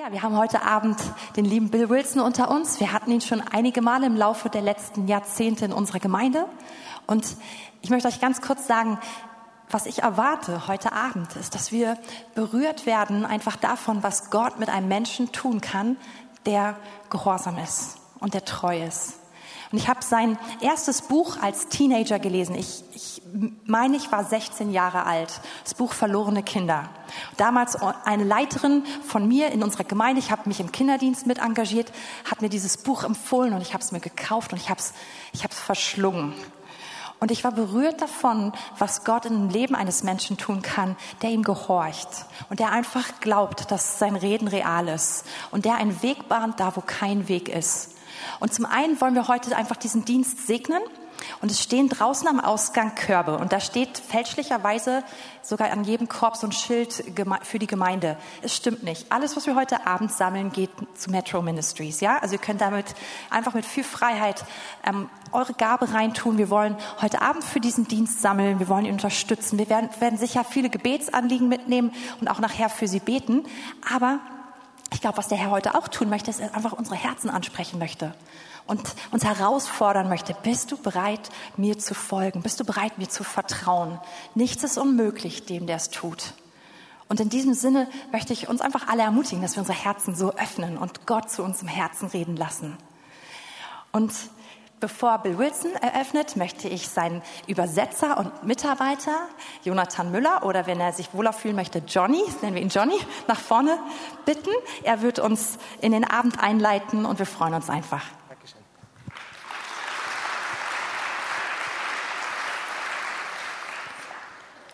Ja, wir haben heute Abend den lieben Bill Wilson unter uns. Wir hatten ihn schon einige Male im Laufe der letzten Jahrzehnte in unserer Gemeinde. Und ich möchte euch ganz kurz sagen, was ich erwarte heute Abend, ist, dass wir berührt werden einfach davon, was Gott mit einem Menschen tun kann, der gehorsam ist und der treu ist. Und ich habe sein erstes Buch als Teenager gelesen. Ich, ich meine, ich war 16 Jahre alt. Das Buch Verlorene Kinder. Damals eine Leiterin von mir in unserer Gemeinde, ich habe mich im Kinderdienst mit engagiert, hat mir dieses Buch empfohlen und ich habe es mir gekauft und ich habe es ich hab's verschlungen. Und ich war berührt davon, was Gott im Leben eines Menschen tun kann, der ihm gehorcht und der einfach glaubt, dass sein Reden real ist und der einen Weg bahnt, da wo kein Weg ist. Und zum einen wollen wir heute einfach diesen Dienst segnen. Und es stehen draußen am Ausgang Körbe. Und da steht fälschlicherweise sogar an jedem Korb so ein Schild für die Gemeinde. Es stimmt nicht. Alles, was wir heute Abend sammeln, geht zu Metro Ministries. Ja, also ihr könnt damit einfach mit viel Freiheit ähm, eure Gabe reintun. Wir wollen heute Abend für diesen Dienst sammeln. Wir wollen ihn unterstützen. Wir werden, werden sicher viele Gebetsanliegen mitnehmen und auch nachher für sie beten. Aber ich glaube, was der Herr heute auch tun möchte, ist, er einfach unsere Herzen ansprechen möchte und uns herausfordern möchte. Bist du bereit, mir zu folgen? Bist du bereit, mir zu vertrauen? Nichts ist unmöglich dem, der es tut. Und in diesem Sinne möchte ich uns einfach alle ermutigen, dass wir unsere Herzen so öffnen und Gott zu uns im Herzen reden lassen. Und Bevor Bill Wilson eröffnet, möchte ich seinen Übersetzer und Mitarbeiter, Jonathan Müller, oder wenn er sich wohler fühlen möchte, Johnny, nennen wir ihn Johnny, nach vorne bitten. Er wird uns in den Abend einleiten und wir freuen uns einfach.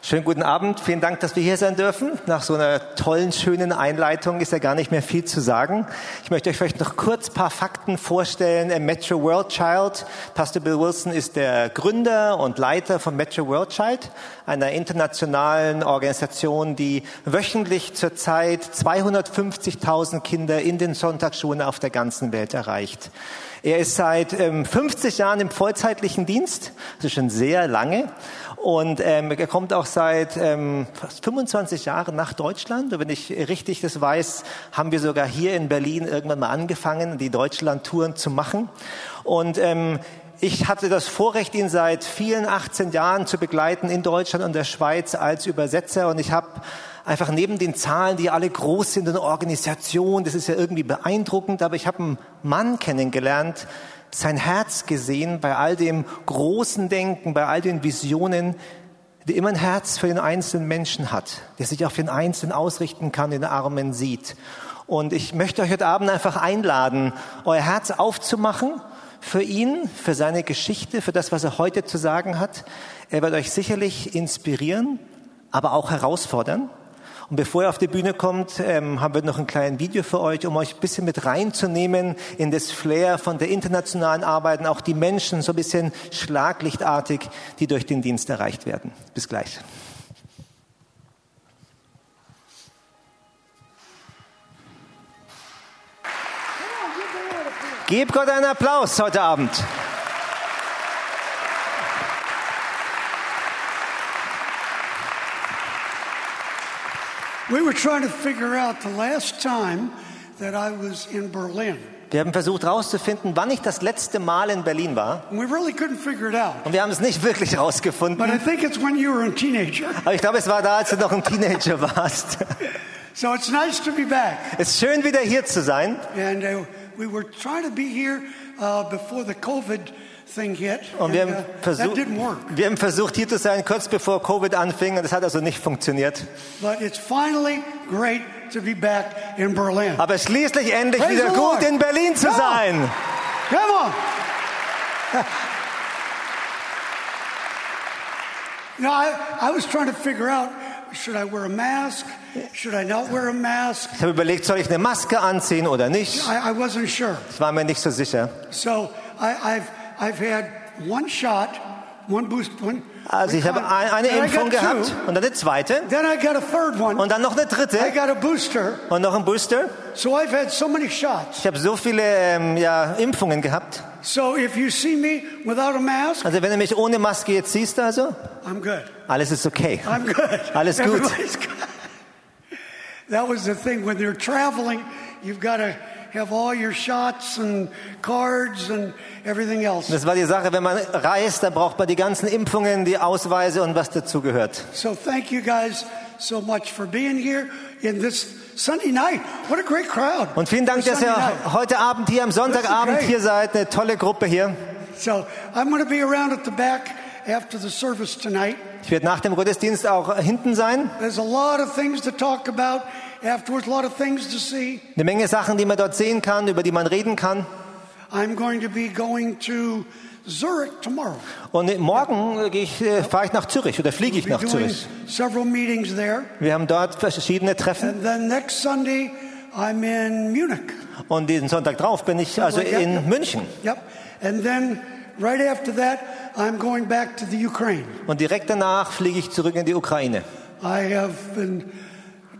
Schönen guten Abend. Vielen Dank, dass wir hier sein dürfen. Nach so einer tollen, schönen Einleitung ist ja gar nicht mehr viel zu sagen. Ich möchte euch vielleicht noch kurz paar Fakten vorstellen. Metro World Child. Pastor Bill Wilson ist der Gründer und Leiter von Metro World Child, einer internationalen Organisation, die wöchentlich zurzeit 250.000 Kinder in den Sonntagsschulen auf der ganzen Welt erreicht. Er ist seit ähm, 50 Jahren im vollzeitlichen Dienst, also schon sehr lange. Und ähm, er kommt auch seit ähm, fast 25 Jahren nach Deutschland. Und wenn ich richtig das weiß, haben wir sogar hier in Berlin irgendwann mal angefangen, die Deutschland-Touren zu machen. Und ähm, ich hatte das Vorrecht, ihn seit vielen 18 Jahren zu begleiten in Deutschland und der Schweiz als Übersetzer. Und ich habe einfach neben den Zahlen, die alle groß sind in der Organisation, das ist ja irgendwie beeindruckend, aber ich habe einen Mann kennengelernt, sein Herz gesehen bei all dem großen Denken, bei all den Visionen, der immer ein Herz für den einzelnen Menschen hat, der sich auf den Einzelnen ausrichten kann, den Armen sieht. Und ich möchte euch heute Abend einfach einladen, euer Herz aufzumachen für ihn, für seine Geschichte, für das, was er heute zu sagen hat. Er wird euch sicherlich inspirieren, aber auch herausfordern. Und bevor er auf die Bühne kommt, ähm, haben wir noch ein kleines Video für euch, um euch ein bisschen mit reinzunehmen in das Flair von der internationalen Arbeit und auch die Menschen so ein bisschen schlaglichtartig, die durch den Dienst erreicht werden. Bis gleich. Gebt Gott einen Applaus heute Abend. We were trying to figure out the last time that I was in Berlin. Wir haben versucht herauszufinden, wann ich das letzte Mal in Berlin war. Really. Und wir haben es nicht wirklich herausgefunden. Aber ich glaube, es war da, als du noch ein Teenager warst. So it's nice to be back. Es ist schön, wieder hier zu sein. And uh, we were trying to be here uh, before the COVID. Und wir haben, uh, versucht, wir haben versucht, hier zu sein, kurz bevor Covid anfing. Und das hat also nicht funktioniert. Aber schließlich endlich Praise wieder gut in Berlin zu Come on. sein. Come on. you know, I, I was trying to figure out should I wear a mask? Should I not wear a mask? Ich habe überlegt, soll ich eine Maske anziehen oder nicht? I, I wasn't sure. Ich war mir nicht so sicher. So I, I've, I've had one shot, one boost, one. Also ich habe ein- eine Impfung gehabt two. und dann eine zweite Then I got a third one. und dann noch eine I dritte got a booster. und noch ein Booster. So I've had so many shots. Ich habe so viele ähm, ja, Impfungen gehabt. So if you see me without a mask, Also wenn du mich ohne Maske jetzt siehst, also I'm good. alles ist okay. I'm good. Alles gut. That was the thing when you're traveling, you've got to have all your shots and cards and everything else. Das war die Sache, wenn man reist, dann braucht man die ganzen Impfungen, die Ausweise und was dazugehört. So thank you guys so much for being here in this Sunday night. What a great crowd. Und vielen Dank, dass ihr night. heute Abend hier am Sonntagabend hier seid. Eine tolle Gruppe hier. So I'm going to be around at the back after the service tonight. Ich werde nach dem Gottesdienst auch hinten sein. There's a lot of things to talk about afterwards, a lot of things to see. Eine Menge Sachen, die man dort sehen kann, über die man reden kann. I'm going to be going to Zurich tomorrow. Und morgen äh, äh, fahre ich nach Zürich oder fliege ich nach Zürich. several meetings there. Wir haben dort verschiedene Treffen. And then next Sunday, I'm in Munich. Und diesen Sonntag drauf bin ich also in München. Yep. And then right after that, I'm going back to the Ukraine. Und direkt danach fliege ich zurück in die Ukraine. I have been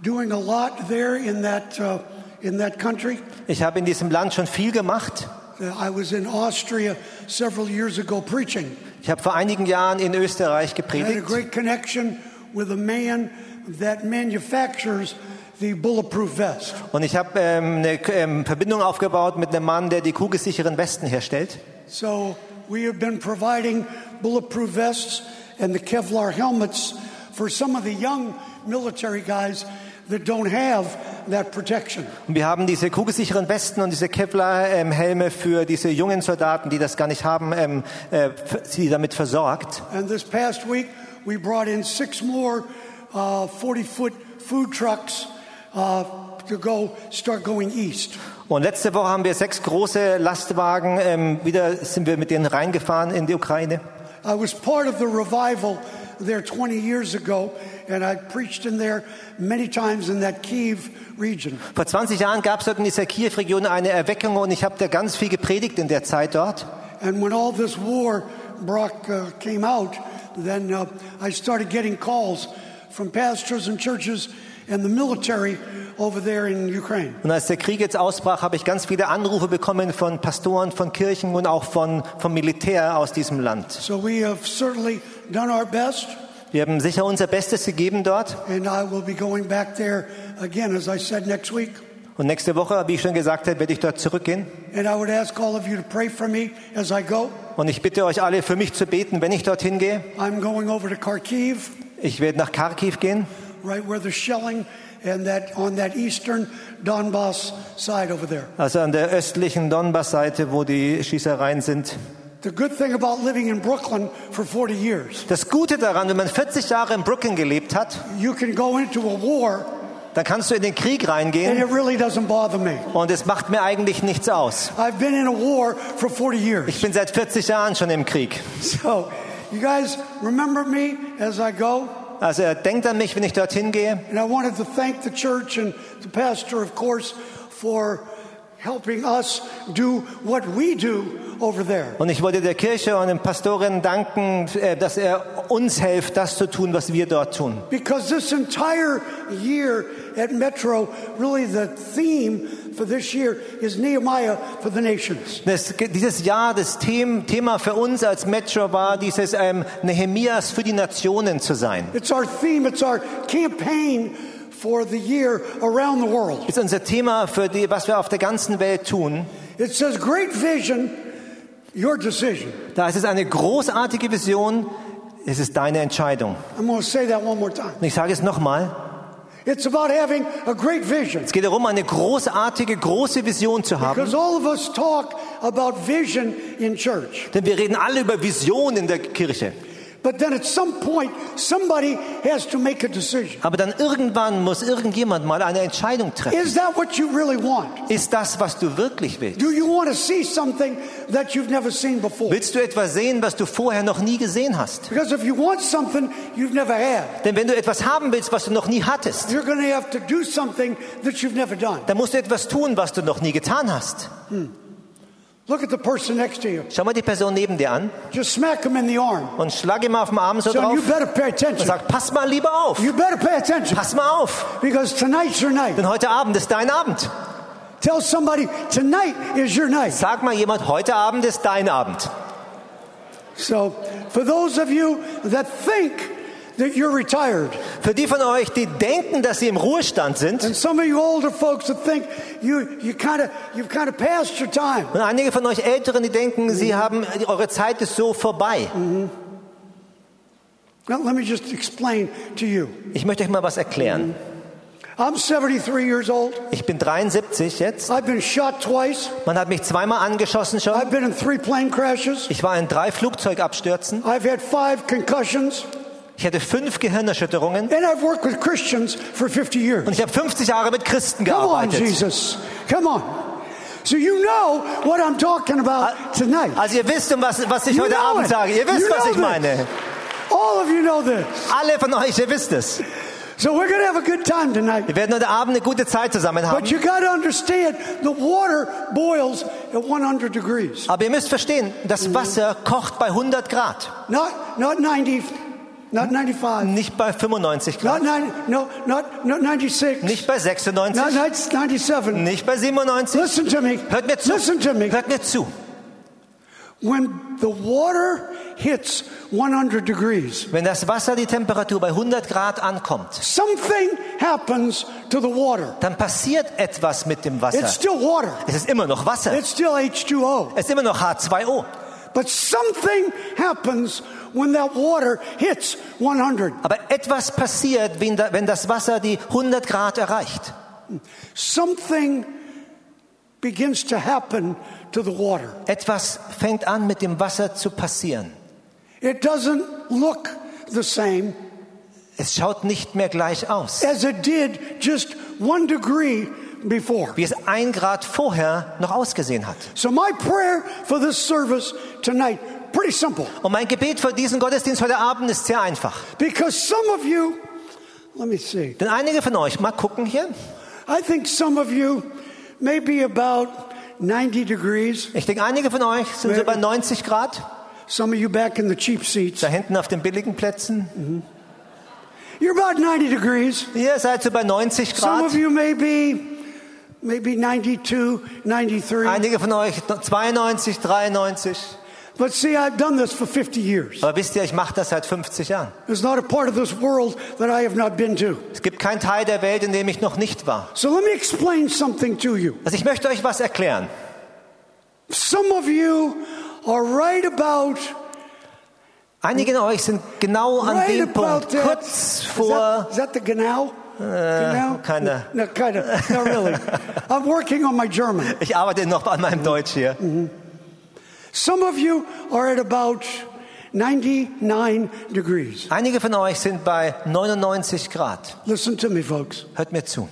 doing a lot there in that, uh, in that country. Ich habe in diesem Land schon viel gemacht. Uh, I was in Austria several years ago preaching. Ich habe vor einigen Jahren in Österreich I had a great connection with a man that manufactures the bulletproof vest. Und ich habe ähm, eine ähm, Verbindung aufgebaut mit einem Mann, der die kugelsicheren Westen herstellt. So we have been providing bulletproof vests and the Kevlar helmets for some of the young military guys that don't have that protection. Und wir haben diese kugelsicheren Westen und diese Kevlar-Helme für diese jungen Soldaten, die das gar nicht haben, ähm, äh, sie damit versorgt. And this past week, we brought in six more 40 foot food trucks uh, to go start going east. Und letzte Woche haben wir sechs große Lastwagen, ähm, wieder sind wir mit denen reingefahren in die Ukraine. I was part of the revival there 20 years ago, and I preached in there many times in that Kiev region. Vor 20 Jahren gab es dort in dieser Kiew-Region eine Erweckung und ich habe da ganz viel gepredigt in der Zeit dort. And when all this war broke, uh, came out, then uh, I started getting calls from pastors and churches and the military over there in Ukraine. Und als der Krieg jetzt ausbrach, habe ich ganz viele Anrufe bekommen von Pastoren, von Kirchen und auch von, vom Militär aus diesem Land. So we have certainly done our best, Wir haben sicher unser Bestes gegeben dort. and I will be going back there again, as I said, next week. Und nächste Woche, wie ich schon gesagt habe, werde ich dort zurückgehen. And I would ask all of you to pray for me as I go. Und ich bitte euch alle, für mich zu beten, wenn ich dorthin gehe. I'm going over to Kharkiv, Ich werde nach Kharkiv gehen, right where the shelling and that on that eastern Donbass side over there. also an der östlichen Donbass-Seite, wo die Schießereien sind. The good thing about living in Brooklyn for 40 years, Das Gute daran, wenn man 40 Jahre in Brooklyn gelebt hat, you can go into a war dann kannst du in den Krieg and reingehen it really doesn't bother me. und es macht mir eigentlich nichts aus. I've been in a war for 40 Ich bin seit 40 Jahren schon im Krieg. So, you guys remember me as I go? Also denkt an mich, wenn ich dorthin gehe. And I wanted to thank the church and the pastor, of course, for helping us do what we do over there. Und ich wollte der Kirche und den Pastoren danken, äh, dass er uns hilft, das zu tun, was wir dort tun. Because this entire year at Metro, really the theme for this year is Nehemiah for the nations. Das, dieses Jahr, das Them- Thema für uns als Metro war, dieses ähm, Nehemias für die Nationen zu sein. It's our theme, it's our campaign for the year around the world. Ist unser Thema für die, was wir auf der ganzen Welt tun. It says, Great vision, your decision. Da ist es eine großartige Vision. Es ist deine Entscheidung. I'm going to say that one more time. Und ich sage es nochmal. It's about having a great vision. Es geht darum, eine großartige, große Vision zu haben. Because all of us talk about vision in church. Denn wir reden alle über Vision in der Kirche. But then at some point, somebody has to make a decision. Aber dann irgendwann muss irgendjemand mal eine Entscheidung treffen. Is that what you really want? Ist das, was du wirklich willst? Do you want to see something that you've never seen before? Willst du etwas sehen, was du vorher noch nie gesehen hast? Because if you want something you've never had, Denn wenn du etwas haben willst, was du noch nie hattest, you're going to have to do something that you've never done. dann musst du etwas tun, was du noch nie getan hast. Look at the person next to you. Schau mal die Person neben dir an Just smack him in the arm. und schlag ihm auf den Arm so So drauf you better pay und attention. sag, pass mal lieber auf. You better pay attention. Pass mal auf. Because tonight's your night. Denn heute Abend ist dein Abend. Tell somebody tonight is your night. Sag mal jemand, heute Abend ist dein Abend. So, for those of you that think that you're retired. Für die von euch, die denken, dass sie im Ruhestand sind. And some of you older folks that think you, you kind of, you've kind of passed your time. Und einige von euch Älteren, die denken, sie haben, eure Zeit ist so vorbei. Now, let me just explain to you. Ich möchte euch mal was erklären. I'm 73 years old. Ich bin 73 jetzt. I've been shot twice. Man hat mich zweimal angeschossen schon. I've been in three plane crashes. Ich war in drei Flugzeugabstürzen. I've had five concussions. Ich hatte fünf Gehirnerschütterungen. And I've worked with Christians for 50 years. Und ich habe 50 Jahre mit Christen Come on, gearbeitet. Jesus. Come on. So you know what I'm talking about tonight. Also ihr wisst, um was, was ich You heute Abend it. sage. Ihr wisst, You was ich this. meine. All of you know this. Alle von euch, ihr wisst es. So we're going to have a good time tonight. Wir werden heute Abend eine gute Zeit zusammen But haben. you got to understand the water boils at 100 degrees. Aber ihr müsst verstehen, das Wasser kocht bei 100 Grad, Not not 90, not 95, nicht bei 95 not Grad, 90, no, not not 96, nicht bei not 96, 97. nicht bei 97. Listen to me. Hört mir zu. Listen to me. Hört mir zu. When the water hits 100 degrees, Wenn das Wasser die Temperatur bei 100 Grad ankommt, something happens to the water. dann passiert etwas mit dem It's Wasser. still water. Es ist immer noch Wasser. It's still H2O. Es ist immer noch H2O. But something happens when that water hits 100. Aber etwas passiert, wenn da- wenn das Wasser die 100 Grad erreicht. Something begins to happen to the water. Etwas fängt an mit dem Wasser zu passieren. It doesn't look the same Es schaut nicht mehr gleich aus, as it did just one degree. Wie es ein Grad vorher noch ausgesehen hat. So my prayer for this service tonight, pretty simple. Und mein Gebet für diesen Gottesdienst heute Abend ist sehr einfach. Because some of you, let me see, Denn einige von euch, mal gucken hier, I think some of you may be about 90 degrees. ich denke, einige von euch sind so bei 90 Grad, Some of you back in the cheap seats. da hinten auf den billigen Plätzen. You're about 90 degrees. Ihr seid so bei 90 Some Grad. of you may be maybe 92, 93. Einige von euch 92, 93. But see, I've done this for 50 years. Aber wisst ihr, ich mache das seit 50 Jahren. There's not a part of this world that I have not been to. Es gibt keinen Teil der Welt, in dem ich noch nicht war. So let me explain something to you. Also ich möchte euch was erklären. Some of you are right about Einige von euch sind genau an right dem Punkt, that. kurz Is vor, that, is that the genau? Genau? kinda. No, kind of. Not really. I'm working on my German. ich arbeite noch an meinem Deutsch hier. Some of you are at about 99 degrees. Einige von euch sind bei 99 Grad. Listen to me, folks. Hört mir zu.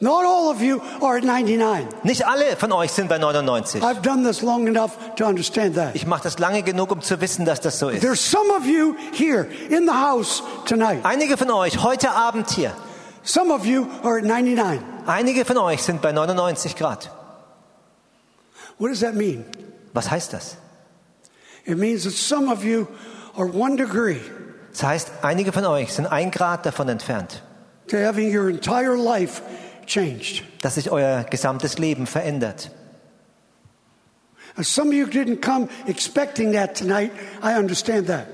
Not all of you are at 99. Nicht alle von euch sind bei 99. I've done this long enough to understand that. Ich mache das lange genug, um zu wissen, dass das so ist. There's some of you here in the house tonight. Einige von euch heute Abend hier, Some of you are at 99. einige von euch sind bei 99 Grad. What does that mean? Was heißt das? It means that some of you are one degree Das heißt, einige von euch sind ein Grad davon entfernt, to having your entire life changed. dass sich euer gesamtes Leben verändert. And some of you didn't come expecting that tonight. I understand that.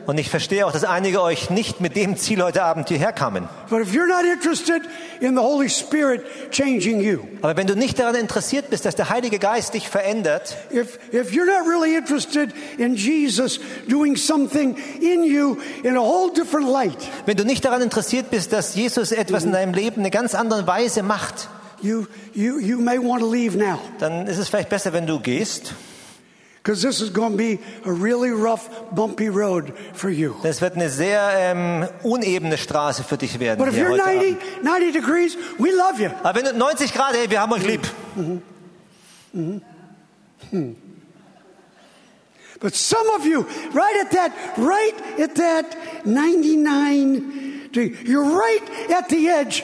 Und ich verstehe auch, dass einige euch nicht mit dem Ziel heute Abend hierher kamen. But if you're not interested in the Holy Spirit changing you, Aber wenn du nicht daran interessiert bist, dass der Heilige Geist dich verändert, if, if you're not really interested in Jesus doing something in you in a whole different light, wenn du nicht daran interessiert bist, dass Jesus etwas in deinem Leben eine ganz andere Weise macht, you, you, you may want to leave now. dann ist es vielleicht besser, wenn du gehst. Because this is going to be a really rough, bumpy road for you. Das wird eine sehr ähm, unebene Straße für dich werden. But if you're heute 90, 90 degrees, we love you. Aber wenn du 90 Grad, hey, wir haben euch mm-hmm. lieb. Mm-hmm. Mm-hmm. Hmm. But some of you, right at that, right at that 99, degree, you're right at the edge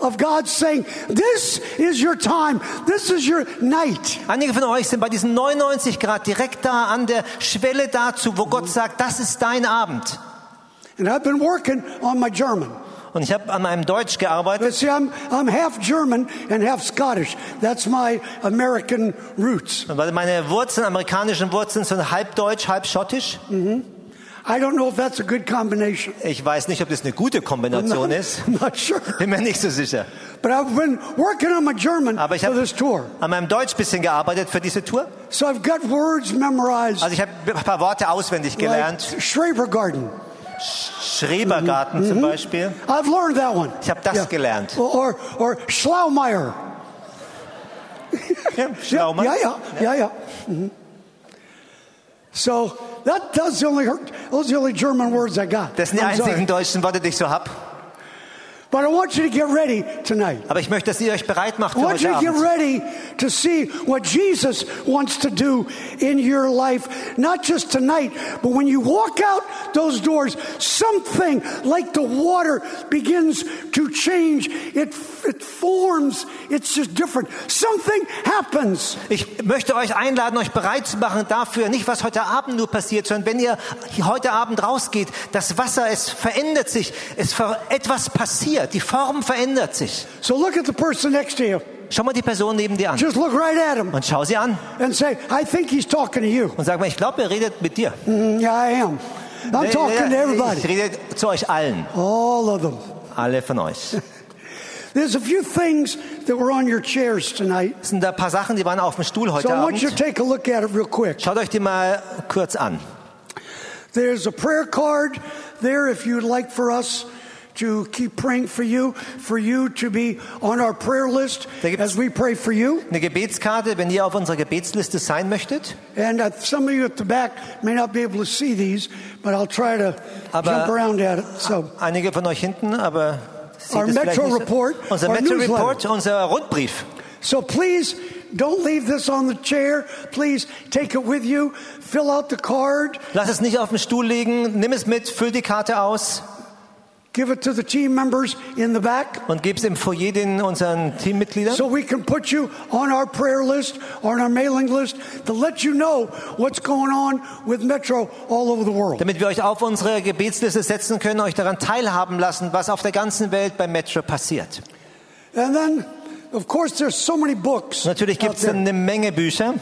of God saying, This is your time. This is your night. Einige von euch sind bei diesen 99 Grad direkt da an der Schwelle dazu, wo Gott sagt, das ist dein Abend. And I've been working on my German. Und ich habe an meinem Deutsch gearbeitet. See, I'm, I'm half German and half Scottish. That's my American roots. Weil meine Wurzeln, amerikanischen Wurzeln sind halb deutsch, halb schottisch. I Ich weiß nicht, ob das eine gute Kombination ist. I'm not sure. Bin mir nicht so sicher. But I've been working on my German Aber ich habe an meinem Deutsch bisschen gearbeitet für diese Tour. So I've got words memorized. Also ich habe ein paar Worte auswendig gelernt. Like Schrebergarten. Schrebergarten zum Beispiel. I've learned that one. Ich habe das gelernt. Or, or, Schlaumeier. Ja, Schlaumann. Yeah, yeah, yeah, yeah. So that, that's the only, those are the only German words I got. Das sind die I'm sorry. einzigen deutschen Worte, die ich so hab. Aber ich möchte, dass ihr euch bereit macht I für heute to get Abend. ready to see what Jesus wants to do in your life, not just tonight, but when you walk out those doors, something like the water begins to change. It, it forms, it's just different. Something happens. Ich möchte euch einladen, euch bereit zu machen dafür, nicht was heute Abend nur passiert, sondern wenn ihr heute Abend rausgeht, das Wasser, es verändert sich, es ver etwas passiert, die Form verändert sich. So look at the person next to you. Schau mal die Person neben dir an Just look right at him und schau sie an and say, I think he's talking to you. und sag mal, ich glaube, er redet mit dir. Mm, yeah, I am. I'm talking to Ich everybody. rede zu euch allen, All of them. alle von euch. There's a few things that were on your chairs tonight. Es sind da ein paar Sachen, die waren auf dem Stuhl So heute I want you to Abend. take a look at it real quick. Schaut euch die mal kurz an. There's a prayer card there if you'd like for us to keep praying for you, for you to be on our prayer list as we pray for you. Eine Gebetskarte, wenn ihr auf unserer Gebetsliste sein möchtet. And uh, some of you at the back may not be able to see these, but I'll try to Aber- jump around at it. So, Einige von euch hinten, aber Our Metro. Report, Unser Metro. Report, unser Rundbrief. so please don't leave this on the chair. Please take it with you. Fill out the card. Lass es nicht auf dem Stuhl liegen, nimm es mit, füll die Karte aus Give it to the team members in the back. und gib es im Foyer den unseren Teammitgliedern. So we can put you on our prayer list, on our mailing list, to let you know what's going on with Metro all over the world. damit wir euch auf unsere Gebetsliste setzen können, euch daran teilhaben lassen, was auf der ganzen Welt bei Metro passiert. And then, of course, there's so many books. Natürlich out gibt es there. eine Menge Bücher.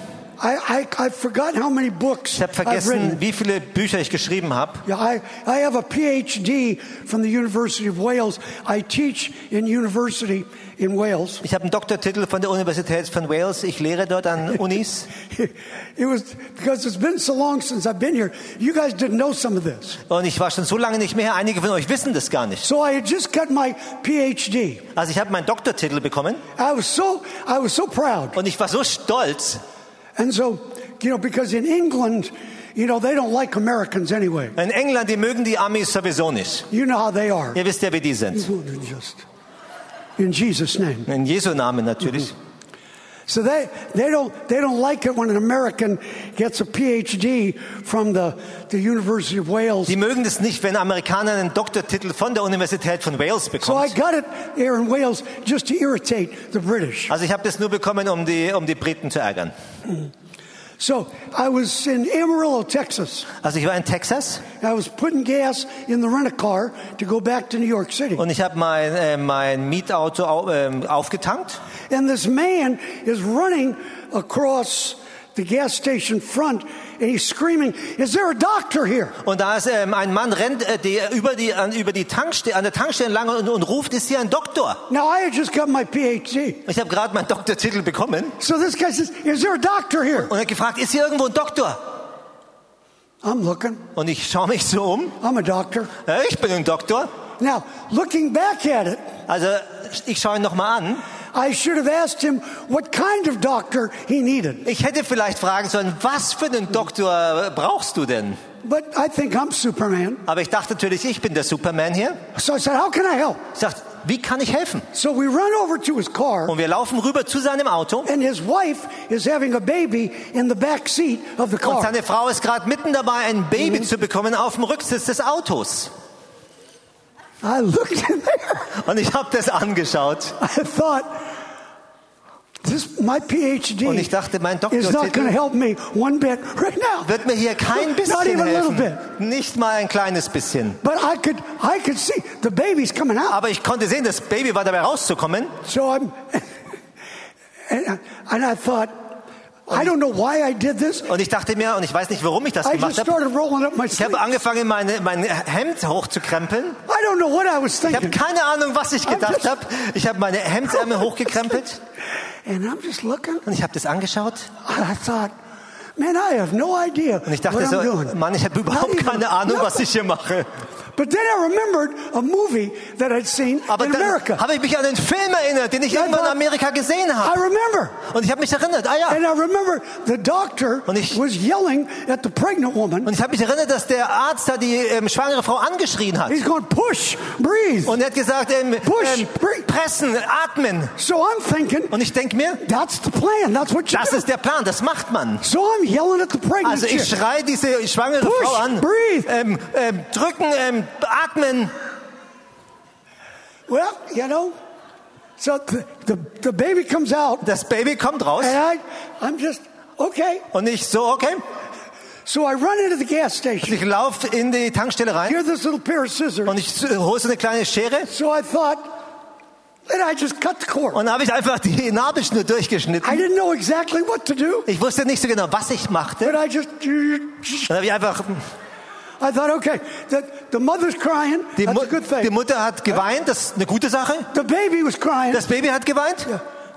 I, I, how many books Ich habe vergessen, wie viele Bücher ich geschrieben habe. Yeah, I, I have a PhD from the University of Wales. I teach in university in Wales. Ich habe einen Doktortitel von der Universität von Wales. Ich lehre dort an Unis. It was because it's been so long since I've been here. You guys didn't know some of this. Und ich war schon so lange nicht mehr. Einige von euch wissen das gar nicht. So I had just got my PhD. Also ich habe meinen Doktortitel bekommen I was so I was so proud. und ich war so stolz. And so, you know, because in England, you know, they don't like Americans anyway. In England, die mögen die Amis sowieso nicht. You know how they are. Ihr wisst ja, wie die sind. In Jesus' name. In Jesu Namen natürlich. So they, they don't they don't like it when an American gets a PhD from the, the University of Wales. Die mögen das nicht, wenn Amerikaner einen Doktortitel von der Universität von Wales So I got it here in Wales just to irritate the British. Also ich habe das nur bekommen, um die, um die Briten zu ärgern. So I was in Amarillo, Texas. Also ich war in Texas I was putting gas in the rent a car to go back to New York City. und ich habe mein, äh, mein Mietauto au, ähm, aufgetankt. And this man is running across the gas station front and he's screaming, Is there a doctor here? Und da ist ähm, ein Mann rennt äh, die, über die, an, über die Tankstelle, an der Tankstelle lang und, und ruft, ist hier ein Doktor? Now I had just got my PhD. Ich habe gerade meinen Doktortitel bekommen So this guy says, Is there a doctor here? und er gefragt, ist hier irgendwo ein Doktor? I'm looking. Und ich schaue mich so um. I'm a doctor. Ja, ich bin ein Doktor. Now, looking back at it, Also ich schaue ihn nochmal an. I should have asked him what kind of doctor he needed. Ich hätte vielleicht fragen sollen, was für einen Doktor brauchst du denn? But I think I'm Superman. Aber ich dachte natürlich, ich bin der Superman hier. So I said, How can I help? Ich sagte, wie kann ich helfen? So we run over to his car, Und wir laufen rüber zu seinem Auto. and his wife is having a baby in the back seat of the Und car. seine Frau ist gerade mitten dabei, ein Baby zu bekommen auf dem Rücksitz des Autos. I looked in there. Und ich habe das angeschaut. I thought, this my PhD Und ich dachte, mein is not going to Doktortitel help me one bit right now. wird mir hier kein Not bisschen even a little bit. helfen. Nicht mal ein kleines bisschen. But I could, I could see the baby's coming out. Aber ich konnte sehen, das Baby war dabei rauszukommen. So I'm, and, and I thought, I don't know why I did this. Und ich dachte mir, und ich weiß nicht, warum ich das I gemacht habe. Ich habe angefangen, meine, mein Hemd hochzukrempeln. I don't know what I was Ich habe thinking. keine Ahnung, was ich gedacht habe. Ich habe meine Hemdsärmel hochgekrempelt And I'm just looking. und ich habe das angeschaut. I thought, man, I have no idea Und ich dachte so. Mann, ich habe überhaupt keine Ahnung, was ich hier mache. But then I remembered a movie that I'd seen Aber in dann America. habe ich mich an den Film erinnert, den ich Ja, irgendwann in Amerika gesehen I habe. remember. Und ich habe mich erinnert, ah ja. And I remember the doctor Und ich- was yelling at the pregnant woman. Und ich habe mich erinnert, dass der Arzt da die ähm, schwangere Frau angeschrien hat. He's going, push, breathe. Und er hat gesagt, ähm, Push, ähm, breathe. pressen, atmen. So I'm thinking, Und ich denke mir, that's the plan. That's what you das do. ist der Plan, das macht man. So I'm yelling at the pregnant Also ich schreie diese schwangere Push, Frau an. breathe. Ähm, ähm, drücken, ähm, atmen. Well, you know, so the, the, the baby comes out, Das Baby kommt raus. and I, I'm just, okay. Und ich so, okay. So I run into the gas station. Ich laufe in die Tankstelle rein. Here's this little pair of scissors. Und ich hole so eine kleine Schere. So I thought, then I just cut the cord. Und dann habe ich einfach die Nabelschnur I durchgeschnitten. didn't know exactly what to do, Ich wusste nicht so genau, was ich machte. but I just, Dann habe ich einfach, I thought, okay, the, the mother's crying. die, That's a good die thing. Mutter hat geweint, das ist eine gute Sache. The baby was crying. Das Baby hat geweint.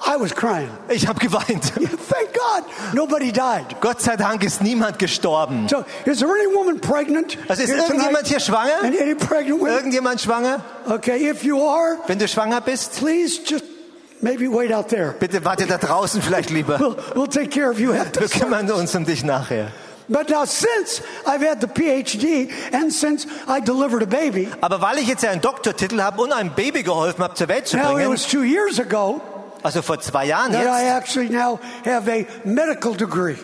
I was crying. Ich habe geweint. Thank God nobody died. Gott sei Dank ist niemand gestorben. So, is there any woman pregnant? Also ist irgendjemand hier schwanger? Any, any pregnant women? Irgendjemand schwanger? Okay, if you are, Wenn du schwanger bist, please just maybe wait out there. bitte warte da draußen vielleicht lieber. We'll, we'll take care of you after. Wir kümmern uns um dich nachher. But now, since I've had the PhD and since I delivered a baby, Aber weil ich jetzt ja einen Doktortitel habe und einem Baby geholfen habe, zur Welt zu now it bringen, was two years ago also vor zwei Jahren jetzt,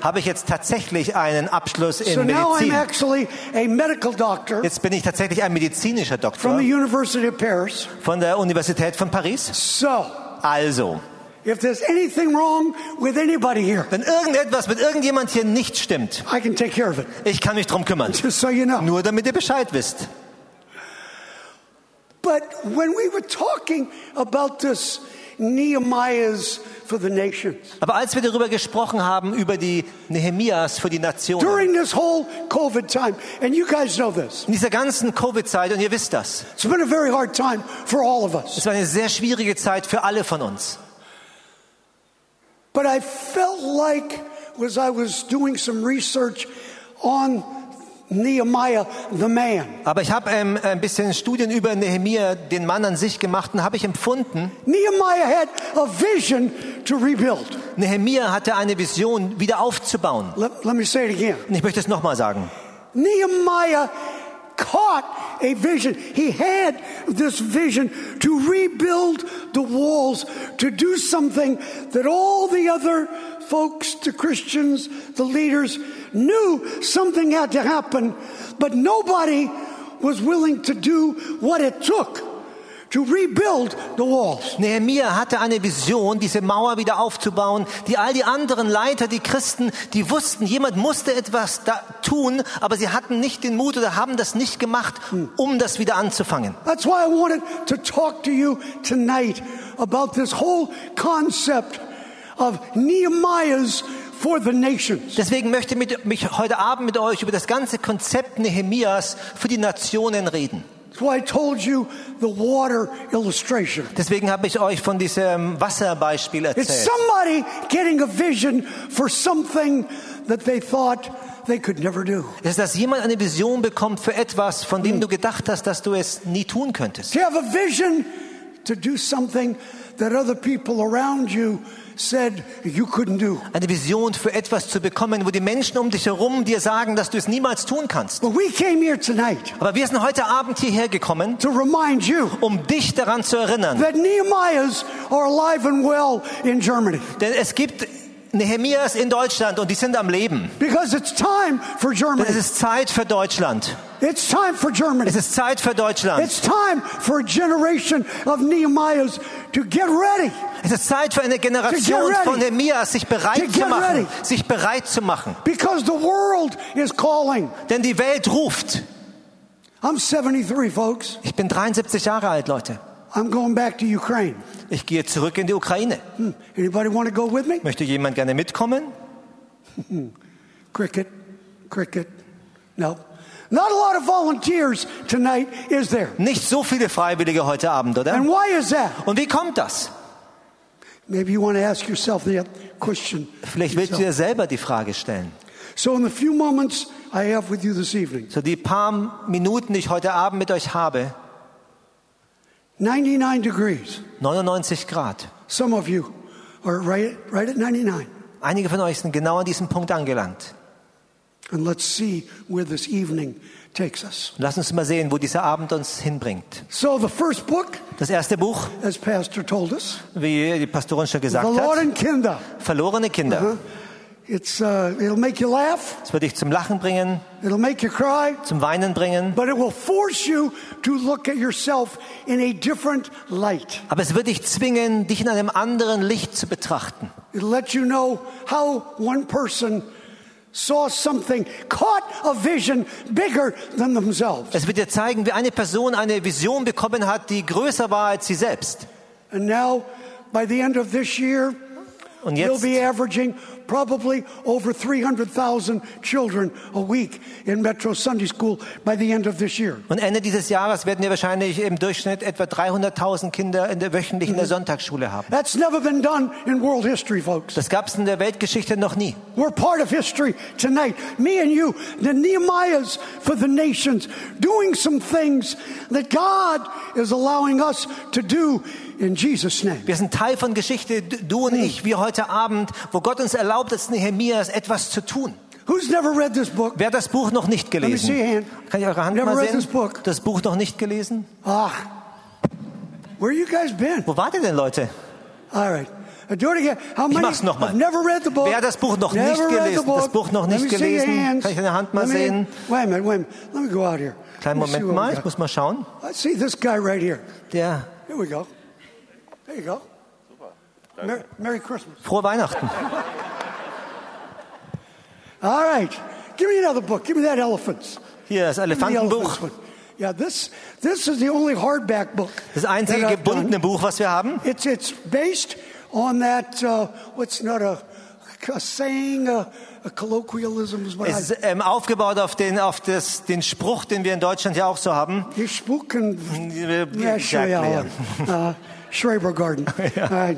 habe ich jetzt tatsächlich einen Abschluss So in now I'm Medizin. actually a medical doctor Jetzt bin ich tatsächlich ein medizinischer from Doktor the University of Paris. von der Universität von Paris. So, Also, if there's anything wrong with anybody here, wenn irgendetwas mit irgendjemand hier nicht stimmt, I can take care of it. ich kann mich drum kümmern. Just so you know. Nur damit ihr Bescheid wisst. But when we were talking about this Nehemiah's for the nations, Aber als wir darüber gesprochen haben, über die Nehemias für die Nationen, during this whole COVID time, and you guys know this, in dieser ganzen Covid-Zeit, und ihr wisst das, it's been a very hard time for all of us. es war eine sehr schwierige Zeit für alle von uns. But I felt like as I was doing some research on Nehemiah the man, Aber ich habe ähm, ein bisschen Studien über Nehemia, den Mann an sich gemacht, und habe ich empfunden, Nehemiah had a vision to rebuild. Nehemia hatte eine Vision, wieder aufzubauen. Let, let me say it again. Und ich möchte es nochmal sagen. Nehemiah caught a vision. He had this vision to rebuild the walls, to do something that all the other folks, the Christians, the leaders, knew something had to happen, but nobody was willing to do what it took to rebuild the walls. Nehemia hatte eine Vision, diese Mauer wieder aufzubauen, die all die anderen Leiter, die Christen, die wussten, jemand musste etwas da tun, aber sie hatten nicht den Mut oder haben das nicht gemacht, um das wieder anzufangen. That's why I wanted to talk to you tonight about this whole concept of Nehemiah's for the nations. Deswegen möchte ich heute Abend mit euch über das ganze Konzept Nehemias für die Nationen reden. That's why I told you the water illustration. Deswegen habe ich euch von diesem Wasserbeispiel erzählt. It's somebody getting a vision for something that they thought they could never do. Es ist, dass jemand eine Vision bekommt für etwas, von dem hmm. du gedacht hast, dass du es nie tun könntest. To have a vision to do something that other people around you said you couldn't do. Eine Vision für etwas zu bekommen, wo die Menschen um dich herum dir sagen, dass du es niemals tun kannst. But we came here tonight Aber wir sind heute Abend hierher gekommen, to remind you um dich daran zu erinnern. that Nehemiahs are alive and well in Germany. Denn es gibt Nehemias in Deutschland und die sind am Leben. Because it's time for Denn Germany. es ist Zeit für Deutschland. It's time for Germany. Es ist Zeit für Deutschland. It's time for a generation of Nehemiahs to get ready. Es ist Zeit für eine Generation von Nehemias, sich bereit zu machen. ready. Sich bereit zu machen. Because the world is calling. Denn die Welt ruft. I'm 73, folks. Ich bin 73 Jahre alt, Leute. I'm going back to Ukraine. Ich gehe zurück in die Ukraine. Hmm. Anybody want to go with me? Möchte jemand gerne mitkommen? Cricket, cricket. No. Not a lot of volunteers tonight, is there? Nicht so viele Freiwillige heute Abend, oder? And why is that? Und wie kommt das? Maybe you want to ask yourself the question. Vielleicht willst du dir selber die Frage stellen. So, in the few moments I have with you this evening, So die paar Minuten, die ich heute Abend mit euch habe, 99 degrees. 99 Grad. Some of you are right, right at 99. Einige von euch sind genau an diesem Punkt angelangt. And let's see where this evening takes us. Lass uns mal sehen, wo dieser Abend uns hinbringt. So, the first book, Das erste Buch, as Pastor told us, wie die Pastorin schon gesagt hat, and Kinder. verlorene Kinder. It's, uh, it'll make you laugh, Es wird dich zum Lachen bringen, it'll make you cry, zum Weinen bringen, but it will force you to look at yourself in a different light. aber es wird dich zwingen, dich in einem anderen Licht zu betrachten. It'll let you know how one person saw something, caught a vision bigger than themselves. Es wird dir zeigen, wie eine Person eine Vision bekommen hat, die größer war als sie selbst. And now, by the end of this year, Und you'll be averaging probably over 300,000 children a week in Metro Sunday School by the end of this year. und Ende dieses Jahres werden wir wahrscheinlich im Durchschnitt etwa 300.000 Kinder in der wöchentlich in der mhm. Sonntagsschule haben. That's never been done in world history, folks. Das gab es in der Weltgeschichte noch nie. We're part of history tonight. Me and you, the Nehemiahs for the nations, doing some things that God is allowing us to do in Jesus' name. Wir sind Teil von Geschichte, du und ich, wie heute Abend, wo Gott uns erlaubt, als Nehemias etwas zu tun. Who's never read this book? Wer hat das Buch noch nicht gelesen? Kann ich eure Hand Never mal read sehen? this book. Das Buch noch nicht gelesen? Ah, where you guys been? Wo wart ihr denn, Leute? All right. Uh, Do it again. How Ich many? mach's noch mal. I've never read the book. Wer hat das Buch noch Never nicht gelesen? Das Buch noch nicht gelesen? Kann ich deine Hand mal me- sehen? Wait a minute, wait a minute. Let me go out here. Kleinen Moment mal, ich muss mal schauen. See this guy right here. Der Here we go. There you go. Merry, Merry Christmas. Frohe Weihnachten. All right. Give me another book. Give me that elephants. Hier das Elefantenbuch. Yeah, this this is the only hardback book. Das einzige gebundene Buch, was wir haben. It's it's based on that. Uh, what's not a, a saying, a, a colloquialism is what Es I. ist ähm, aufgebaut auf, den, auf das, den Spruch, den wir in Deutschland ja auch so haben. Yeah, sure, Exactly, yeah. ja. Uh, Schreiber Garden. All right.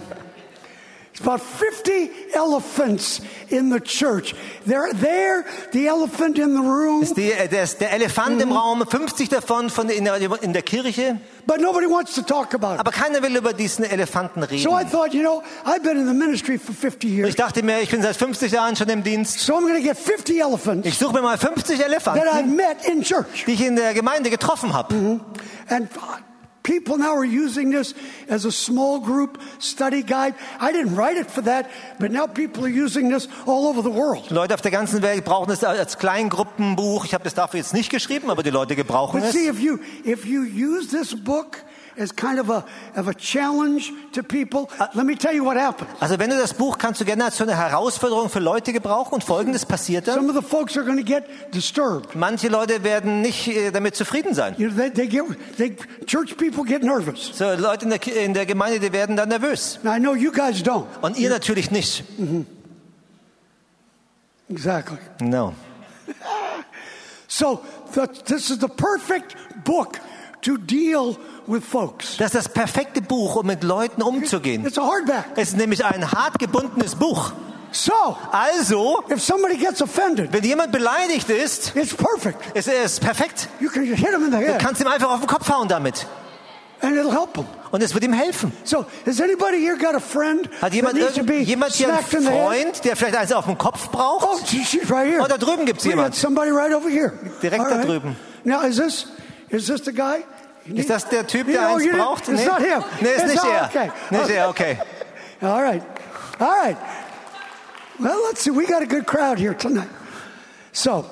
It's about 50 elephants in the church. They're there, the elephant in the room, ist die, äh, das, der Elefant im mhm. Raum, 50 davon von in, der, in der Kirche. but nobody wants to talk about it. Aber keiner will über diesen Elefanten reden. So I thought, you know, I've been in the ministry for 50 Und years. ich dachte mir, ich bin seit 50 Jahren schon im Dienst. So I'm going to get 50 elephants Ich suche mir mal 50 that I've Elefanten, met in church. die ich in der Gemeinde getroffen habe. Mm-hmm. And people now are using this as a small group study guide. I didn't write it for that, but now people are using this all over the world. Leute auf der ganzen Welt brauchen es als Kleingruppenbuch. Ich habe das dafür jetzt nicht geschrieben, aber die Leute gebrauchen But es. see, if you if you use this book as kind of a of a challenge to people, let me tell you what happened. Also wenn du das Buch kannst du gerne als so eine Herausforderung für Leute gebrauchen und Folgendes passiert dann. Some of the folks are going to get disturbed. Manche Leute werden nicht äh, damit zufrieden sein. You know, they, they get they, church people get nervous. So, Leute in der, in der Gemeinde, die werden dann nervös. Now I know you guys don't. Und ihr natürlich nicht. Exactly. No. So the, this is the perfect book to deal with folks. Das ist das perfekte Buch, um mit Leuten umzugehen. It's a hardback. Es ist nämlich ein hart gebundenes Buch. So Also, if somebody gets offended, wenn jemand beleidigt ist, it's perfect. ist es perfekt. You can hit them in the Du head, kannst ihm einfach auf den Kopf hauen damit. and it'll help them. Und es wird ihm helfen. So, has anybody here got a friend Hat jemand, jemand hier einen? Freund, der vielleicht eins auf den Kopf braucht? Oh, she- she's right here. Oh, da drüben gibt's We jemand. got somebody right over here. Direkt All da drüben. Now, is this is this the guy? Ist das der Typ, der eins braucht? It's not him. Nee, ist nicht not- er. Okay. Nicht er, okay. All right. All right. Well, let's see. We got a good crowd here tonight. So,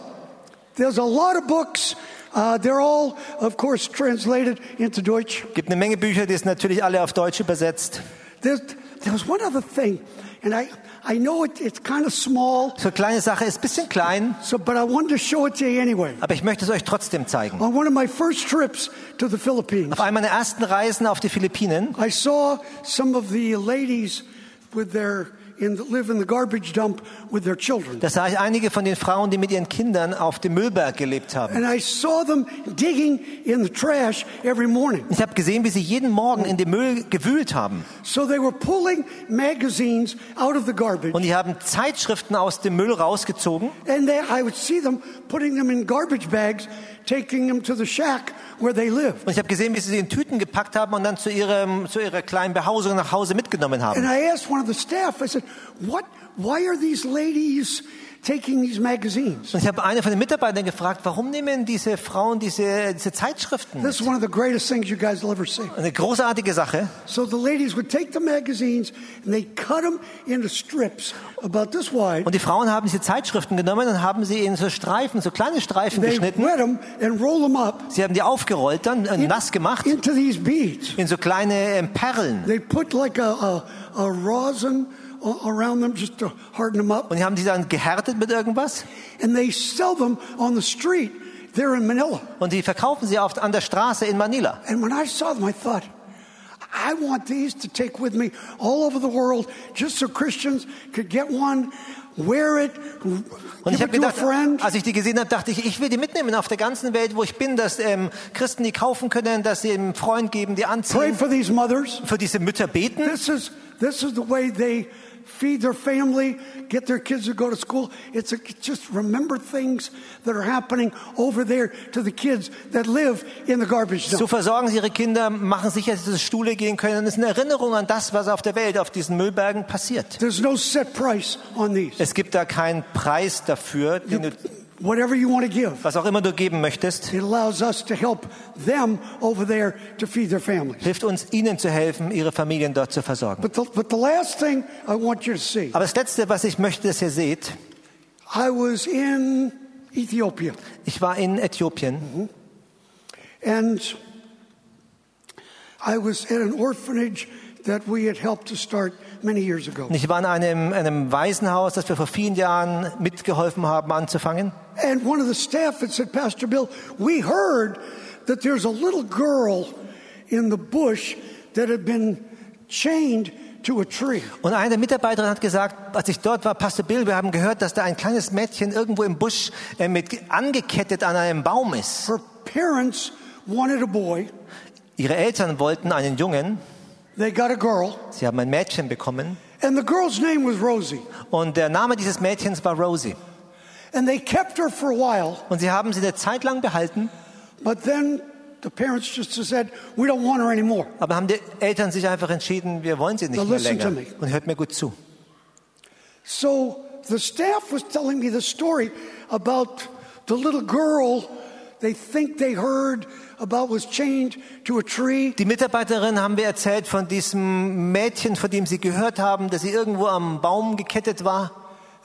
there's a lot of books. Uh, they're all, of course, translated into Deutsch. Gibt eine Menge Bücher, die sind natürlich alle auf Deutsch übersetzt. There's, there was one other thing, and I, I know it, it's kind of small, So eine kleine Sache, ist bisschen klein, so but I wanted to show it to you anyway. aber ich möchte es euch trotzdem zeigen. On one of my first trips to the Philippines, Auf einer meiner ersten Reisen auf die Philippinen I saw some of the ladies with their in the, live in the garbage dump with their children. Da sah ich einige von den Frauen, die mit ihren Kindern auf dem Müllberg gelebt haben. And I saw them digging in the trash every morning. Ich habe gesehen, wie sie jeden Morgen in dem Müll gewühlt haben. Und die haben Zeitschriften aus dem Müll rausgezogen. And they, I would see them putting them in garbage bags, taking them to the shack where they live. Und ich habe gesehen, wie sie sie in Tüten gepackt haben und dann zu, ihrem, zu ihrer kleinen Behausung nach Hause mitgenommen And. I asked one of the staff, I said, what, why are these ladies taking these magazines? Und ich habe eine von den Mitarbeitern gefragt, warum nehmen diese Frauen diese, diese Zeitschriften? This is one of the greatest things you guys will ever see. Eine großartige Sache. So the ladies would take the magazines and they cut them into strips about this wide. Und die Frauen haben diese Zeitschriften genommen und haben sie in so Streifen, so kleine Streifen They geschnitten. wet them and roll them up Sie haben die aufgerollt, dann äh, nass gemacht into these beads. in so kleine ähm, Perlen. They put like a, a, a rosin around them just to harden them up. Und haben die dann gehärtet mit irgendwas. And they sell them on the street there in Manila. Und die verkaufen sie oft an der Straße in Manila. And when I saw them, I thought, I want these to take with me all over the world just so Christians could get one, wear it, Und ich give habe it to a gedacht, friend. als ich die gesehen habe, dachte ich, ich will die mitnehmen auf der ganzen Welt, wo ich bin, dass ähm, Christen die kaufen können, dass sie einem Freund geben, die Pray anziehen, for these mothers. für diese Mütter beten. This is, this is the way they feed their family, get their kids to go to school. It's a, just remember things that are happening over there to the kids that live in the garbage So dump. versorgen sie ihre Kinder, machen sicher, dass sie zur Schule gehen können. Das ist eine Erinnerung an das, was auf der Welt, auf diesen Müllbergen passiert. There's no set price on these. Es gibt da keinen Preis dafür, den du, Whatever you want to give. was auch immer du geben möchtest. It allows us to help them over there to feed their families. Hilft uns, ihnen zu helfen, ihre Familien dort zu versorgen. But the, but the last thing I want you to see, Aber das Letzte, was ich möchte, dass ihr seht, I was in Ethiopia ich war in Äthiopien mm-hmm. and I was at an orphanage that we had helped to start ich war in einem, einem Waisenhaus, das wir vor vielen Jahren mitgeholfen haben anzufangen. And one of the staff had said, Pastor Bill, we heard that there's a little girl in the bush that had been chained to a tree. Und eine der Mitarbeiterinnen hat gesagt, als ich dort war, Pastor Bill, wir haben gehört, dass da ein kleines Mädchen irgendwo im Busch äh, mit angekettet an einem Baum ist. Her parents wanted a boy. Ihre Eltern wollten einen Jungen, They got a girl. sie haben ein Mädchen bekommen And the girl's name was Rosie. und der Name dieses Mädchens war Rosie. And they kept her for a while, Und sie haben sie eine Zeit lang behalten, but then the parents just said, We don't want her anymore. aber haben die Eltern sich einfach entschieden, wir wollen sie nicht Now mehr listen to länger. me. Und hört mir gut zu. So the staff was telling me the story about the little girl they think they heard Die Mitarbeiterin haben wir erzählt von diesem Mädchen, von dem sie gehört haben, dass sie irgendwo am Baum gekettet war.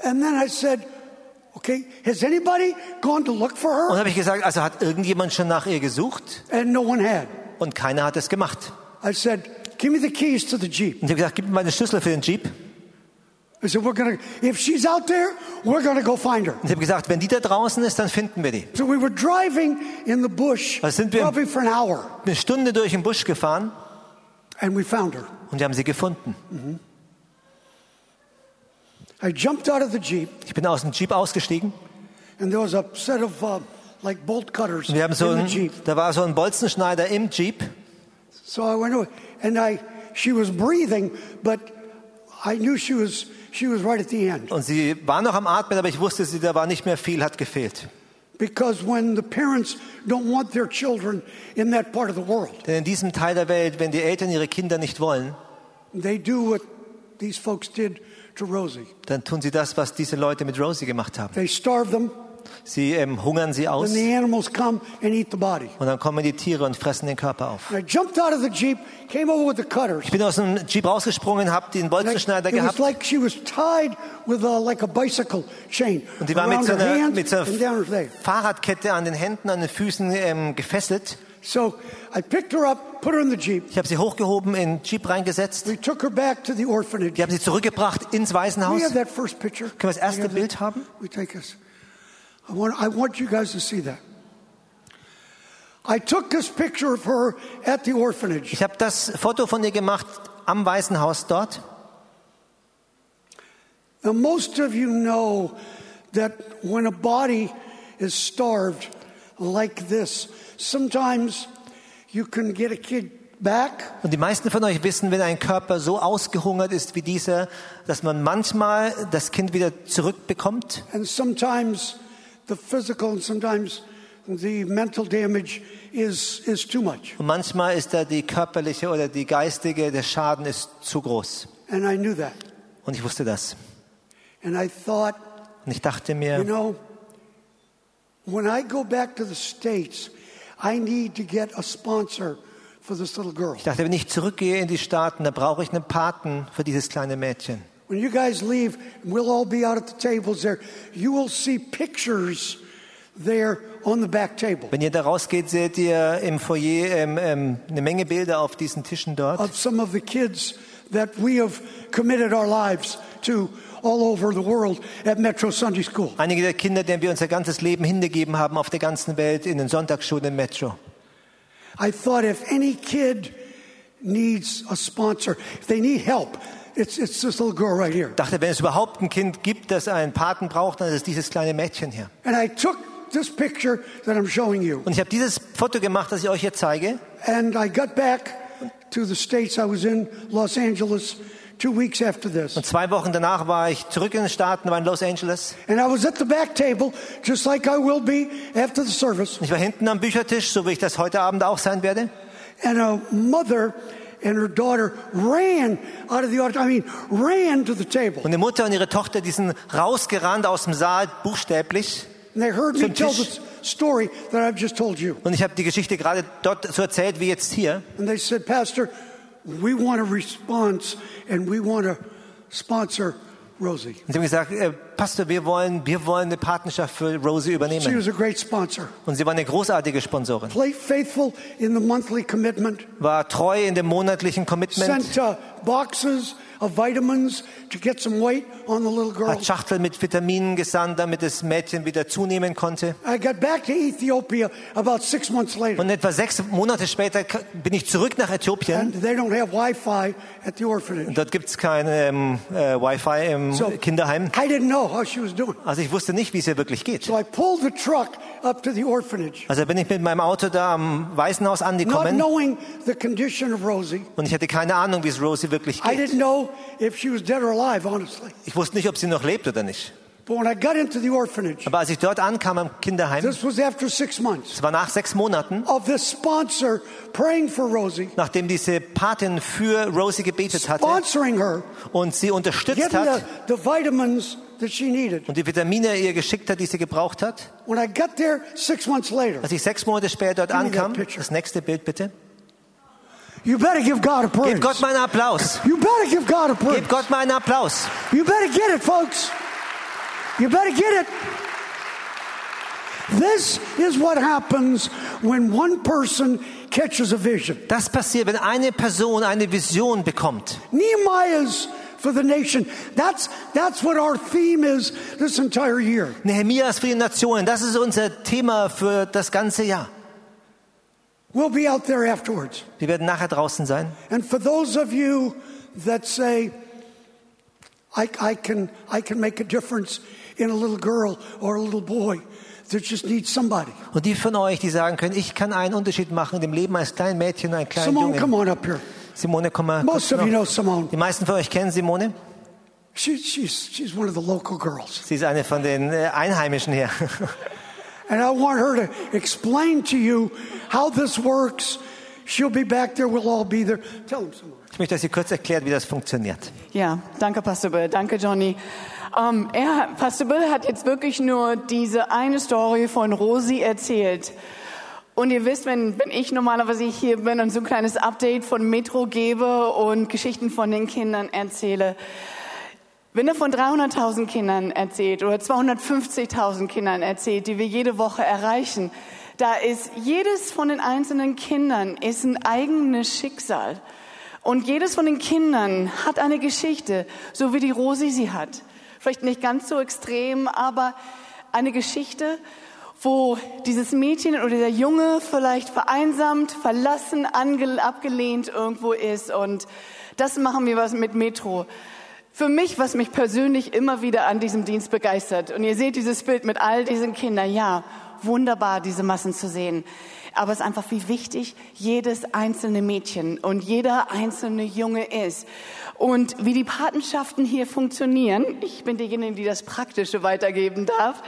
And then I said, Okay, has anybody gone to look for Und her? habe ich gesagt, also hat irgendjemand schon nach ihr gesucht? And no one had. Und keiner hat es gemacht. I said, Give me the keys to the Jeep. Und ich habe gesagt, gib mir meine Schlüssel für den Jeep. I said, We're gonna, if she's out there, we're gonna go find her. Und ich habe gesagt, wenn die da draußen ist, dann finden wir die. So we were driving in the bush Was sind wir- probably for an hour, Eine Stunde durch den Busch gefahren and we found her. und wir haben sie gefunden. I jumped out of the Jeep, Ich bin aus dem Jeep ausgestiegen. and there was a set of uh, like bolt cutters Und wir haben so in ein, the Jeep. da war so ein Bolzenschneider im Jeep. So I went away, and I, she was breathing, but I knew she was, she was right at the end. Und sie war noch am Atmen, aber ich wusste, sie, da war nicht mehr viel, hat gefehlt. Because when the parents don't want their children in that part of the world, Denn in diesem Teil der Welt, wenn die Eltern ihre Kinder nicht wollen, they do what these folks did to Rosie. dann tun sie das, was diese Leute mit Rosie gemacht haben. They starve them, Sie ähm, hungern sie aus und dann kommen die Tiere und fressen den Körper auf. And I jumped out of the Jeep, came over with the cutters. Ich bin aus dem Jeep rausgesprungen, habe den Bolzenschneider gehabt like she was tied with a, like a bicycle chain und die war mit so einer, mit so einer. Fahrradkette an den Händen, an den Füßen ähm, gefesselt. So I picked her up, put her in the Jeep. Ich habe sie hochgehoben, in den Jeep reingesetzt. We took her back to the orphanage. Wir haben sie zurückgebracht ins We Waisenhaus. have that first picture. Können wir das erste? Bild haben? We take us. I want, I want you guys to see that. I took this picture of her at the orphanage. Ich habe das Foto von ihr gemacht am Waisenhaus dort. Now, most of you know that when a body is starved like this, sometimes you can get a kid back, Und die meisten von euch wissen, wenn ein Körper so ausgehungert ist wie dieser, dass man manchmal das Kind wieder zurückbekommt and sometimes the physical and sometimes the mental damage is, is too much. und manchmal ist da die körperliche oder die geistige, der Schaden ist zu groß. And I knew that. Und ich wusste das. And I thought, Und ich dachte you mir, know, when I go back to the States, I need to get a sponsor for this little girl. ich dachte, wenn ich zurückgehe in die Staaten, da brauche ich einen Paten für dieses kleine Mädchen. When you guys leave, and we'll all be out at the tables there, you will see pictures there on the back table Wenn ihr da rausgeht, seht ihr im Foyer ähm, ähm, eine Menge Bilder auf diesen Tischen dort. of some of the kids that we have committed our lives to all over the world at Metro Sunday School. Einige der Kinder, denen wir unser ganzes Leben hingegeben haben auf der ganzen Welt in den Sonntagsschulen im Metro. I thought if any kid needs a sponsor, if they need help, it's, it's this little girl right here. dachte, wenn es überhaupt ein Kind gibt, das einen Paten braucht, dann ist es dieses kleine Mädchen hier. And I took this picture that I'm showing you. Und ich habe dieses Foto gemacht, das ich euch hier zeige. And I got back to the States. I was in Los Angeles two weeks after this. Und zwei Wochen danach war ich zurück in den Staaten, war in Los Angeles. And I was at the back table, just like I will be after the service. Ich war hinten am Büchertisch, so wie ich das heute Abend auch sein werde. And a mother and her daughter ran out of the auditorium. I mean, ran to the table. Und die Mutter und ihre Tochter, die sind rausgerannt aus dem Saal, buchstäblich. And they heard me tell the story that I've just told you. Und ich habe die Geschichte gerade dort so erzählt wie jetzt hier. And they said, Pastor, we want a response and we want to sponsor Rosie. Und sie haben gesagt, äh, Pastor, wir wollen, wir wollen eine Partnerschaft für Rosie She übernehmen. was a great sponsor. Und sie war eine großartige Sponsorin. Play faithful in the monthly commitment. War treu in dem monatlichen Commitment. Sent uh, boxes of vitamins to get some weight on the little girl. Hat Schachtel mit Vitaminen gesandt, damit das Mädchen wieder zunehmen konnte. I got back to Ethiopia about six months later. Und etwa sechs Monate später bin ich zurück nach Äthiopien. And they don't have Wi-Fi at the orphanage. Und dort gibt's kein ähm, äh, Wi-Fi im So Kinderheim. I didn't know Also ich wusste nicht, wie es ihr wirklich geht. So I pulled the truck up to the orphanage, Also bin ich mit meinem Auto da am Waisenhaus angekommen und ich hatte keine Ahnung, wie es Rosie wirklich I geht. didn't know if she was dead or alive, honestly. Ich wusste nicht, ob sie noch lebt oder nicht. But when I got into the orphanage, Aber als ich dort ankam am Kinderheim, this was after six months es war nach sechs Monaten, of this sponsor praying for Rosie, nachdem diese Patin für Rosie gebetet hatte und sie unterstützt hat und die Vitamine ihr geschickt hat, die sie gebraucht hat. When I got there six months later, Als ich sechs Monate später dort ankam, das nächste Bild bitte. you better give God a praise. Gebt Gott mal einen Applaus. You better give God a praise. Gebt Gott mal einen Applaus. You better get it, folks. You better get it. This is what happens when one person catches a vision. Das passiert, wenn eine Person eine Vision bekommt. Nehemiah's for the nation. That's, that's what our theme is this entire year. Nehemias für die Nationen, das ist unser Thema für das ganze Jahr. We'll be out there afterwards. Wir werden nachher draußen sein. And for those of you that say, I, I, can, I can make a difference in a little girl or a little boy that just needs somebody. Und die von euch, die sagen können, ich kann einen Unterschied machen in dem Leben eines kleinen Mädchen, einem kleinen Simone, come Jungen. on up here. Simone, komm mal. Most of you know Simone. Die meisten von euch kennen Simone. She, she's, she's one of the local girls. Sie ist eine von den äh, Einheimischen hier. And I want her to explain to you how this works. She'll be back there. We'll all be there. Tell them, Simone. Ich möchte, dass sie kurz erklärt, wie das funktioniert. Ja, danke, Pastor Bill. Danke, Johnny. Ähm, er, Pastor Bill hat jetzt wirklich nur diese eine Story von Rosi erzählt. Und ihr wisst, wenn, wenn ich normalerweise hier bin und so ein kleines Update von Metro gebe und Geschichten von den Kindern erzähle, wenn er von 300.000 Kindern erzählt oder 250.000 Kindern erzählt, die wir jede Woche erreichen, da ist jedes von den einzelnen Kindern ist ein eigenes Schicksal. Und jedes von den Kindern hat eine Geschichte, so wie die Rosi sie hat. Vielleicht nicht ganz so extrem, aber eine Geschichte, wo dieses Mädchen oder der Junge vielleicht vereinsamt, verlassen, abgelehnt irgendwo ist. Und das machen wir was mit Metro. Für mich, was mich persönlich immer wieder an diesem Dienst begeistert, und ihr seht dieses Bild mit all diesen Kindern, ja, wunderbar, diese Massen zu sehen. Aber es ist einfach, wie wichtig jedes einzelne Mädchen und jeder einzelne Junge ist. Und wie die Patenschaften hier funktionieren, ich bin diejenige, die das Praktische weitergeben darf.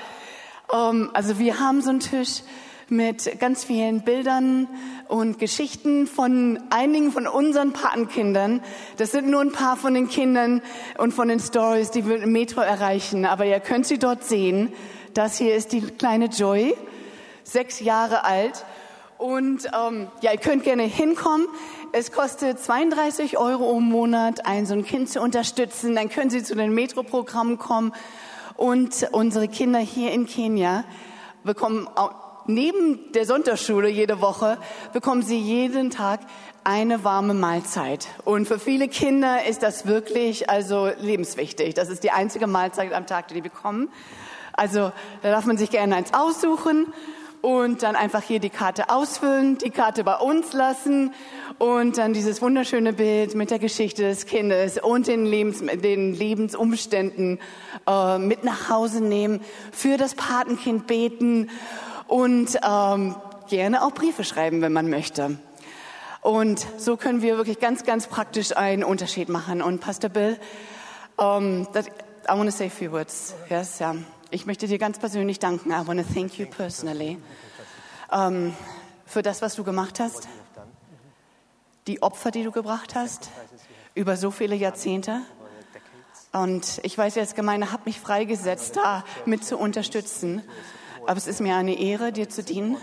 Ähm, also wir haben so einen Tisch mit ganz vielen Bildern und Geschichten von einigen von unseren Patenkindern. Das sind nur ein paar von den Kindern und von den Stories, die wir im Metro erreichen. Aber ihr könnt sie dort sehen. Das hier ist die kleine Joy, sechs Jahre alt. Und ähm, ja, ihr könnt gerne hinkommen. Es kostet 32 Euro im Monat, ein so ein Kind zu unterstützen. Dann können Sie zu den Metro-Programmen kommen. Und unsere Kinder hier in Kenia bekommen neben der Sonntagsschule jede Woche bekommen sie jeden Tag eine warme Mahlzeit. Und für viele Kinder ist das wirklich also lebenswichtig. Das ist die einzige Mahlzeit am Tag, die die bekommen. Also da darf man sich gerne eins aussuchen und dann einfach hier die Karte ausfüllen, die Karte bei uns lassen und dann dieses wunderschöne Bild mit der Geschichte des Kindes und den, Lebens, den Lebensumständen äh, mit nach Hause nehmen, für das Patenkind beten und ähm, gerne auch Briefe schreiben, wenn man möchte. Und so können wir wirklich ganz, ganz praktisch einen Unterschied machen. Und Pastor Bill, um, that, I want to say a few words. Yes, ja. Ich möchte dir ganz persönlich danken. I want to thank you personally um, für das, was du gemacht hast, die Opfer, die du gebracht hast, über so viele Jahrzehnte. Und ich weiß, ihr Gemeinde hat mich freigesetzt, da mit zu unterstützen. Aber es ist mir eine Ehre, dir zu dienen.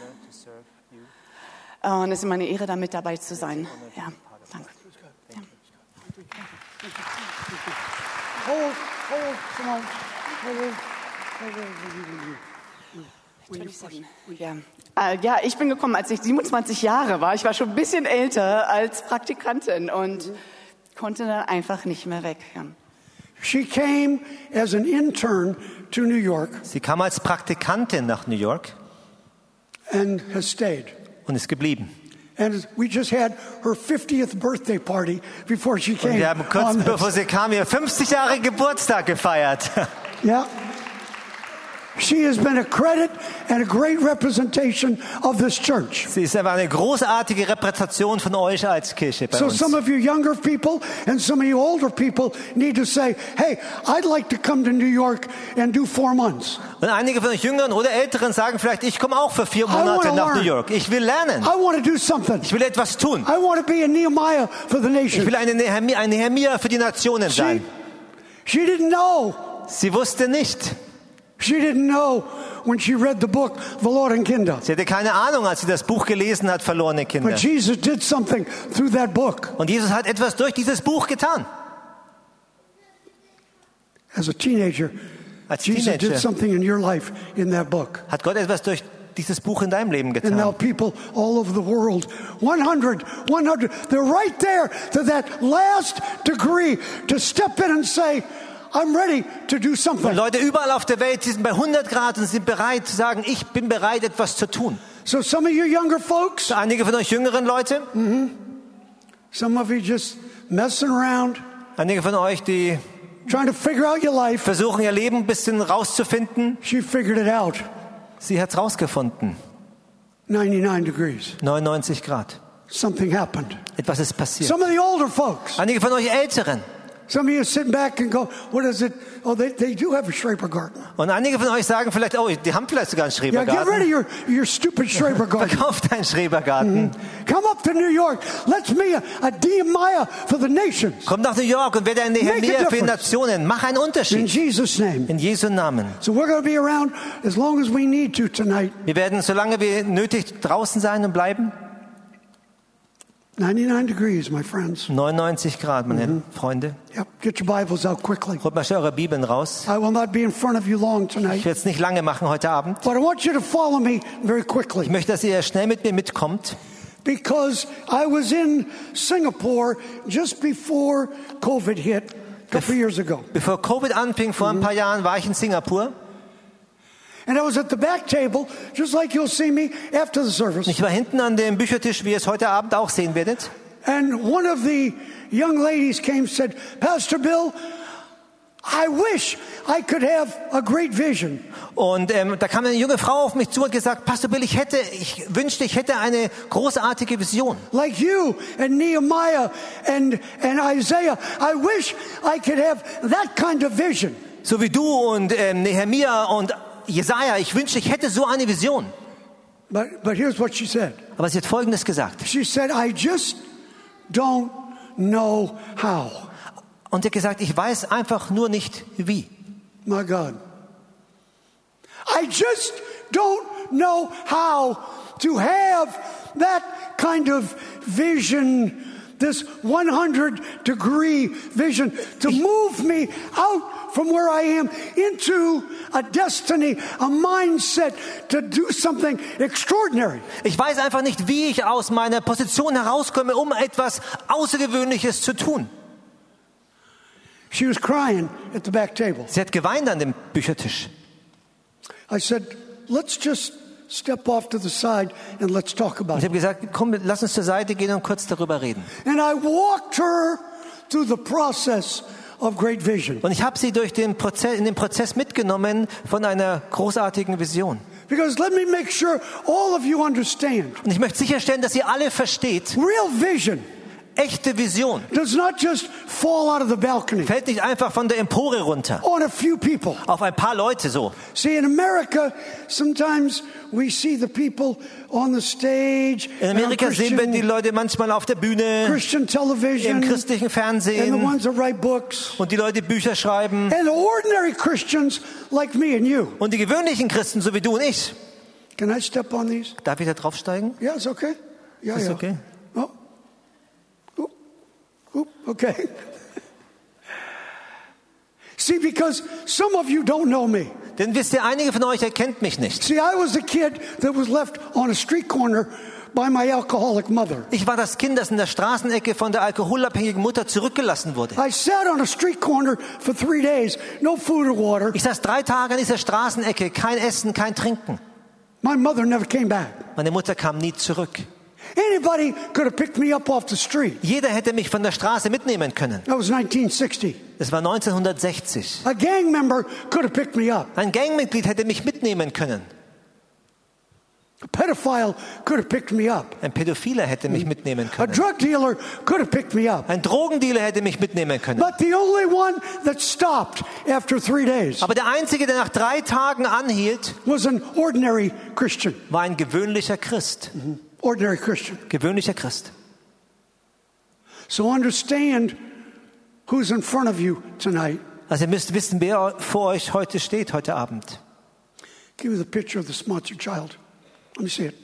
Und es ist mir eine Ehre, da mit dabei zu sein. Ja, danke. Ja. Prost, Prost, äh, ja, ich bin gekommen, als ich 27 Jahre war. Ich war schon ein bisschen älter als Praktikantin und mm konnte dann einfach nicht mehr weg. Ja. She came as an intern to New York. Sie kam als Praktikantin nach New York. And has stayed. Und ist geblieben. And we just had her 50th birthday party before she came. Und wir haben kurz bevor sie kam ihr 50 Jahre Geburtstag gefeiert. Ja. yeah. She has been a credit and a great representation of this church. Sie ist einfach eine großartige Repräsentation von euch als Kirche bei So uns. some of you younger people and some of you older people need to say, hey, I'd like to come to New York and do four months. Und einige von euch Jüngeren oder Älteren sagen vielleicht, ich komme auch für vier Monate nach learn. New York. Ich will lernen. I want to do something. Ich will etwas tun. I want to be a Nehemiah for the Ich nation. will eine Nehemia, eine Nehemia für die Nationen She, sein. she didn't know. Sie wusste nicht. She didn't know when she read the book, Valor and Kinder. Sie hatte keine Ahnung, als sie das Buch gelesen hat, Verlorene Kinder. But Jesus did something through that book. Und Jesus hat etwas durch dieses Buch getan. As a teenager, Als Jesus did something in your life in that book. hat Gott etwas durch dieses Buch in deinem Leben And now getan. people all over the world, 100, 100, they're right there to that last degree to step in and say, I'm ready to do Und something. Leute überall auf der Welt, die sind bei 100 Grad und sind bereit zu sagen, ich bin bereit, etwas zu tun. So some of you younger folks, Einige von euch jüngeren Leute, some of you just messing around, einige von euch, die trying to figure out your life. versuchen, ihr Leben ein bisschen rauszufinden. She figured it out. Sie hat's rausgefunden. 99 degrees. 99 Grad. Something happened. Etwas ist passiert. Some of the older folks, Einige von euch Älteren some of you sitting back and go, what is it? Oh, they, they do have a Schraper garden. und einige von euch sagen vielleicht, oh, die haben vielleicht sogar einen Yeah, get rid of Schrebergarten. your, your stupid Schraper garden. Verkauft einen Schrebergarten. Come up to New York. Let's be a, a Nehemiah for the nations. Komm nach New York und werde ein Nehemiah für die. Nationen. Mach einen In Unterschied. Jesus' name. In Jesu Namen. So we're going to be around as long as we need to tonight. Wir werden, solange wir nötig draußen sein und bleiben, 99 degrees, my friends. 99 Grad, meine Freunde. Yep. Get your Bibles out quickly. Holt mal schnell eure Bibeln raus. I will not be in front of you long Ich tonight, werde es nicht lange machen heute Abend. but I want you to follow me very Ich quickly möchte, dass ihr schnell mit mir mitkommt. because I was in Singapore just before COVID hit a couple years ago. Bevor Covid anfing, vor ein paar Jahren, war ich in Singapur. Ich war hinten an dem Büchertisch, wie ihr es heute Abend auch sehen werdet. And one of the young ladies came and said, Pastor Bill, I wish I could have a great vision. Und ähm, da kam eine junge Frau auf mich zu und gesagt, Pastor Bill, ich hätte, ich wünschte, ich hätte eine großartige Vision. Like you and Nehemiah and, and Isaiah. I wish I could have that kind of vision. So wie du und ähm, Nehemia und Jesaja. Ich wünschte, ich hätte so eine Vision. But, but here's what she said. Aber sie hat Folgendes gesagt. She said, I just don't know how. Und sie hat gesagt, ich weiß einfach nur nicht wie. My God. I just don't know how to have that kind of vision, this 100 degree vision, to move me out from where I am into a destiny, a mindset to do something extraordinary. Ich weiß einfach nicht, wie ich aus meiner Position herauskomme, um etwas Außergewöhnliches zu tun. She was crying at the back table. Sie hat geweint an dem Büchertisch. I said, let's just step off to the side and let's talk about Und ich it. habe gesagt, komm, lass uns zur Seite gehen und kurz darüber reden. And I walked her through the process of great vision. Und ich habe sie durch den Prozess, in den Prozess mitgenommen von einer großartigen Vision. Because let me make sure all of you understand. Und ich möchte sicherstellen, dass ihr alle versteht, Real vision echte Vision does not just fall out of the balcony fällt nicht einfach von der Empore runter on a few people. auf ein paar Leute so. See, in America, sometimes we see the people on the stage. In Amerika sehen wir die Leute manchmal auf der Bühne, Christian television, im christlichen and the Fernsehen ones that write books, und die Leute Bücher schreiben. and ordinary Christians like me and you. Und die gewöhnlichen Christen, so wie du und ich, Can I step on these? darf ich da draufsteigen? Yeah, it's okay. Yeah, Ist yeah. okay. Okay. See, because some of you don't know me. Denn wisst ihr, einige von euch erkennt mich nicht. See, I was a kid that was left on a street corner by my alcoholic mother. Ich war das Kind, das in der Straßenecke von der alkoholabhängigen Mutter zurückgelassen wurde. I sat on a street corner for three days, no food or water. Ich saß drei Tage an dieser Straßenecke, kein Essen, kein Trinken. My mother never came back. Meine Mutter kam nie zurück. Anybody could have picked me up off the street. Jeder hätte mich von der Straße mitnehmen können. That was 1960. Es war 1960. A gang member could have picked me up. Ein Gangmitglied hätte mich mitnehmen können. A pedophile could have picked me up. Ein Pädophiler hätte mich mitnehmen A können. drug dealer could have picked me up. Ein Drogendealer hätte mich mitnehmen können. But the only one that stopped after three days Aber der Einzige, der nach drei Tagen anhielt, was an ordinary Christian. war ein gewöhnlicher Christ. Ordinary Christian. Gewöhnlicher Christ. So understand who's in front of you tonight. Also ihr müsst wissen, wer vor euch heute steht, heute Abend. Give me the picture of the sponsored child. Let me see it.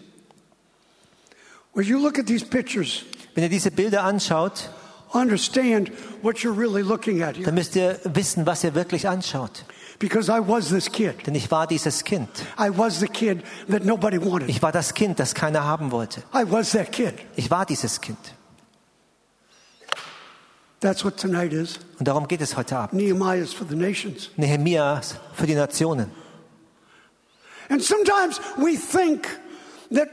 When you look at these pictures, Wenn ihr diese Bilder anschaut, understand what you're really looking at here. dann müsst ihr wissen, was ihr wirklich anschaut. Because I was this kid. Denn ich war dieses Kind. I was the kid that nobody wanted. Ich war das Kind, das keiner haben wollte. I was that kid. Ich war dieses Kind. That's what tonight is. Und darum geht es heute Abend. Nehemiah is for the nations. Nehemia für die Nationen. And sometimes we think that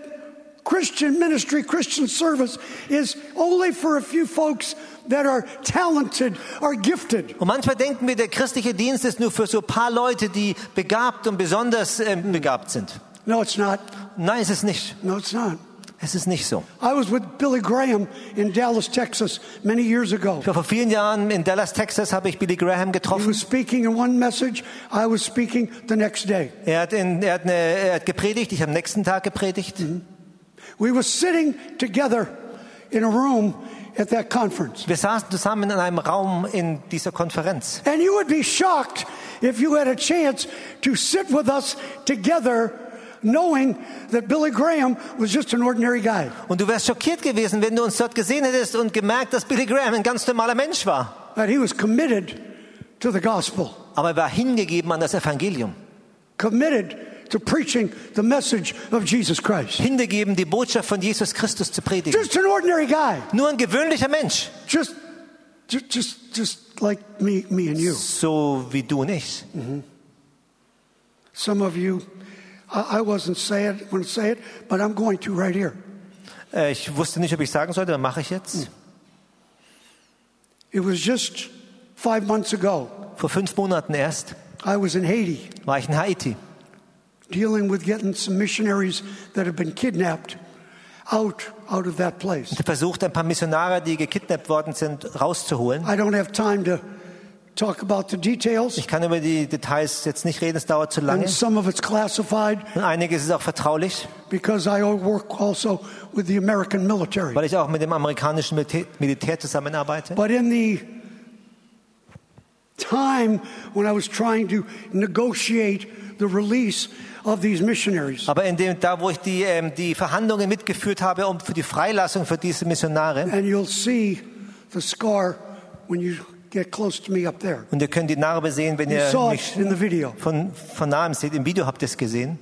Christian ministry, Christian service is only for a few folks that are talented, are gifted. Und manchmal denken wir, der christliche Dienst ist nur für so ein paar Leute, die begabt und besonders ähm, begabt sind. No, it's not. Nein, es ist nicht. No, it's not. Es ist nicht so. I was with Billy Graham in Dallas, Texas, many years ago. Vor vielen Jahren in Dallas, Texas, habe ich Billy Graham He getroffen. was speaking in one message, I was speaking the next day. Er hat, in, er, hat eine, er hat gepredigt, ich habe am nächsten Tag gepredigt. We were sitting together in a room at that conference. Wir saßen zusammen in einem Raum in dieser Konferenz. And you would be shocked if you had a chance to sit with us together knowing that Billy Graham was just an ordinary guy. Und du wärst schockiert gewesen, wenn du uns dort gesehen hättest und gemerkt, dass Billy Graham ein ganz normaler Mensch war. That he was committed to the gospel, Aber er war hingegeben an das Evangelium. committed to preaching the message of Jesus Christ. Hingegeben, die Botschaft von Jesus Christus zu predigen. Just an ordinary guy. Nur ein gewöhnlicher Mensch. Just just just, just like me me and you. So wie du und ich. Mm-hmm. Some of you I, I wasn't saying going to say it, but I'm going to right here. Äh, Ich wusste nicht, ob ich sagen sollte, aber mache ich jetzt. Mm. It was just five months ago Vor fünf Monaten erst I was in Haiti war ich in Haiti. Dealing with getting some missionaries that have been kidnapped out out of that place. Habe versucht, ein paar Missionare, die gekidnappt worden sind, rauszuholen. I don't have time to talk about the details, Ich kann über die Details jetzt nicht reden, es dauert zu lange. and some of it's classified Und einiges ist auch vertraulich, because I work also with the American military. weil ich auch mit dem amerikanischen Militär, Militär zusammenarbeite. But in the time when I was trying to negotiate the release of these missionaries, Aber in dem, da, wo ich die, ähm, die Verhandlungen mitgeführt habe um für die Freilassung für diese Missionare, and you'll see the scar when you get close to me up there. und ihr könnt die Narbe sehen, wenn You ihr mich in the video. von, von nahem seht. Im Video habt ihr es gesehen.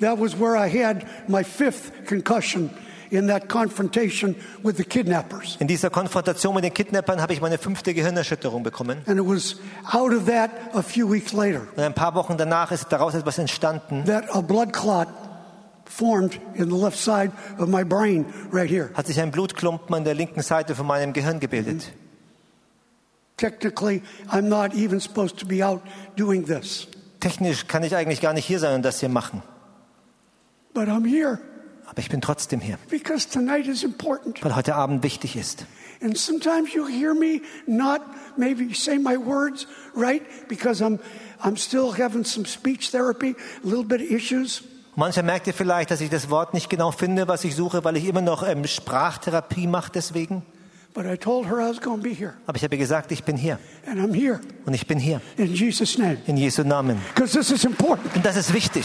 That was where I had my fifth concussion in that confrontation with the kidnappers. In dieser Konfrontation mit den Kidnappern habe ich meine fünfte Gehirnerschütterung bekommen. And it was out of that a few weeks later Und ein paar Wochen danach ist daraus etwas entstanden. that a blood clot formed in the left side of my brain right here. Hat sich ein Blutklumpen an der linken Seite von meinem Gehirn gebildet. Technically, I'm not even supposed to be out doing this, Technisch kann ich eigentlich gar nicht hier sein und das hier machen. but I'm here Aber ich bin trotzdem hier, because tonight is important. weil heute Abend wichtig ist. And sometimes you hear me not maybe say my words right because I'm I'm still having some speech therapy, a little bit of issues. Mancher merkt ihr vielleicht, dass ich das Wort nicht genau finde, was ich suche, weil ich immer noch ähm, Sprachtherapie mache deswegen. But I told her I was going to be here, Aber ich habe ihr gesagt, ich bin hier. and I'm here Und ich bin hier. in Jesus' name In Jesu Namen. this is important. Und das ist wichtig.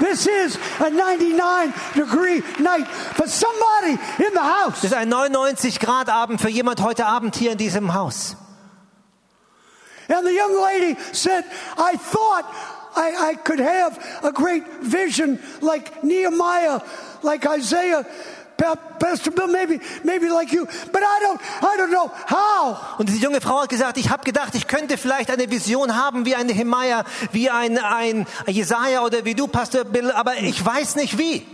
This is a 99 degree night for somebody in the house. Das ist ein 99 Grad Abend für jemand heute Abend hier in diesem Haus. And the young lady said, I thought I, I could have a great vision like Nehemiah, like Isaiah, Pastor Bill, maybe, maybe like you, but I don't, I don't know how. Und diese junge Frau hat gesagt, ich habe gedacht, ich könnte vielleicht eine Vision haben wie ein Nehemiah, wie ein, ein Jesaja oder wie du, Pastor Bill, aber ich weiß nicht wie.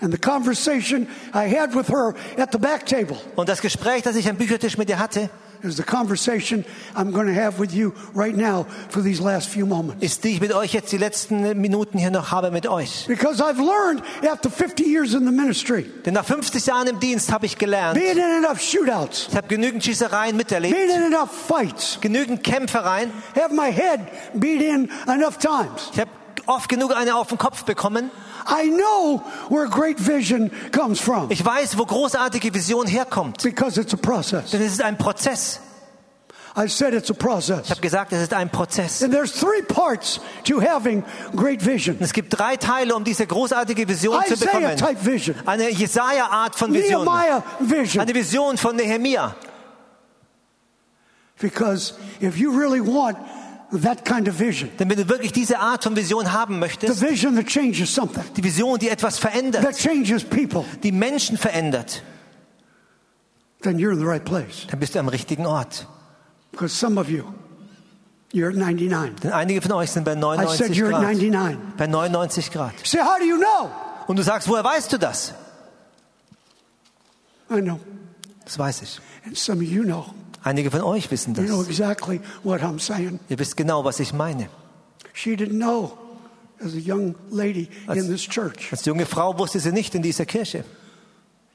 And the conversation I had with her at the back table Und das Gespräch, das ich am Büchertisch mit ihr hatte, is the conversation I'm going to have with you right now for these last few moments. ist die ich mit euch jetzt die letzten Minuten hier noch habe mit euch. Because I've learned after 50 years in the ministry, Denn nach 50 Jahren im Dienst habe ich gelernt, being in enough shootouts, ich habe genügend Schießereien miterlebt, being in enough fights, genügend Kämpfereien, have my head beat in enough times. ich habe oft genug eine auf den Kopf bekommen. I know where great vision comes from Ich weiß, wo großartige Vision herkommt. because it's a process. Denn es ist ein Prozess. I said it's a process. Ich habe gesagt, es ist ein Prozess. And there's three parts to having great vision. Und es gibt drei Teile, um diese großartige Vision zu Isaiah bekommen. type vision, Eine Jesaja-Art von Vision. Nehemiah vision. Eine Vision von Nehemia. Because if you really want that kind of vision, Denn wenn du wirklich diese Art von Vision haben the möchtest, vision that changes something, die Vision, die etwas that verändert, changes people, die Menschen verändert, then you're in the right place. dann bist du am richtigen Ort. Because some of you, you're at 99. Denn einige von euch sind bei I said 99 you're at Grad. 99. Bei 99 Grad. Say, how do you know? Und du sagst, woher weißt du das? I know. Das weiß ich. And some of you know. Einige von euch wissen You know das. exactly what I'm saying. Ihr wisst genau, was ich meine. She didn't know as a young lady in this church. Als junge Frau wusste sie nicht in dieser Kirche.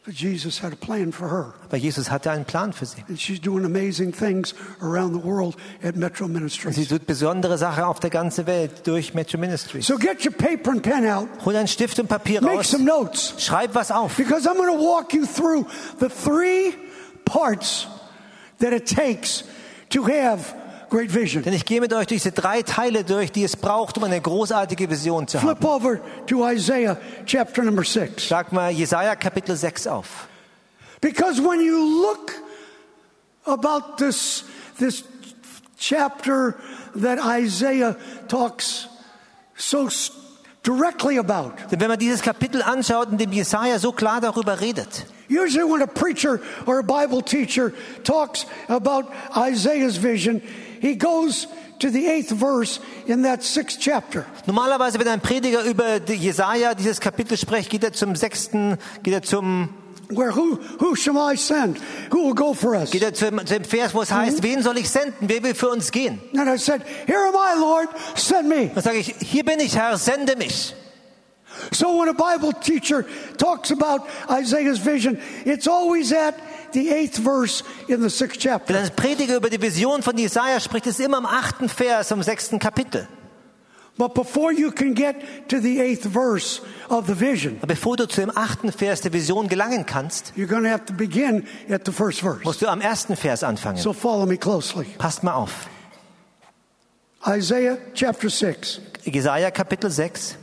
But Jesus had a plan for her. Aber Jesus hatte einen Plan für sie. And she's doing amazing things around the world at Metro Und sie Ministries. tut besondere Sachen auf der ganzen Welt durch Metro Ministries. So get your paper and pen out. Hol einen Stift und Papier Make raus. some notes. Schreib was auf. Because I'm going to walk you through the three parts that it takes to have great vision. Denn ich gehe mit euch diese drei Teile durch, die es braucht, um eine großartige Vision zu haben. Flip over to Isaiah chapter number six. Schlag mal Jesaja Kapitel 6 auf. Because when you look about this, this chapter that Isaiah talks so directly about, Denn wenn man dieses Kapitel anschaut, in dem Jesaja so klar darüber redet, usually when a preacher or a Bible teacher talks about Isaiah's vision, he goes to the eighth verse in that sixth chapter. normalerweise, wenn ein Prediger über Jesaja dieses Kapitel spricht, geht er zum sechsten, geht er zum where who, who shall I send? Who will go for us? Geht er zu dem, zu dem Vers, wo es heißt, wen soll ich senden? Wer will für uns gehen? And I said, Here am I, Lord, send me. Dann sage ich, hier bin ich, Herr, sende mich. So when a Bible teacher talks about Isaiah's vision, it's always at the eighth verse in the sixth chapter. Wenn ein Prediger über die Vision von Jesaja spricht, ist immer im achten Vers, im sechsten Kapitel. But before you can get to the eighth verse of the vision, bevor du zu dem achten Vers der Vision gelangen kannst, you're going to have to begin at the first verse. musst du am ersten Vers anfangen. So follow me closely. Passt mal auf. Isaiah chapter 6, Jesaja Kapitel 6,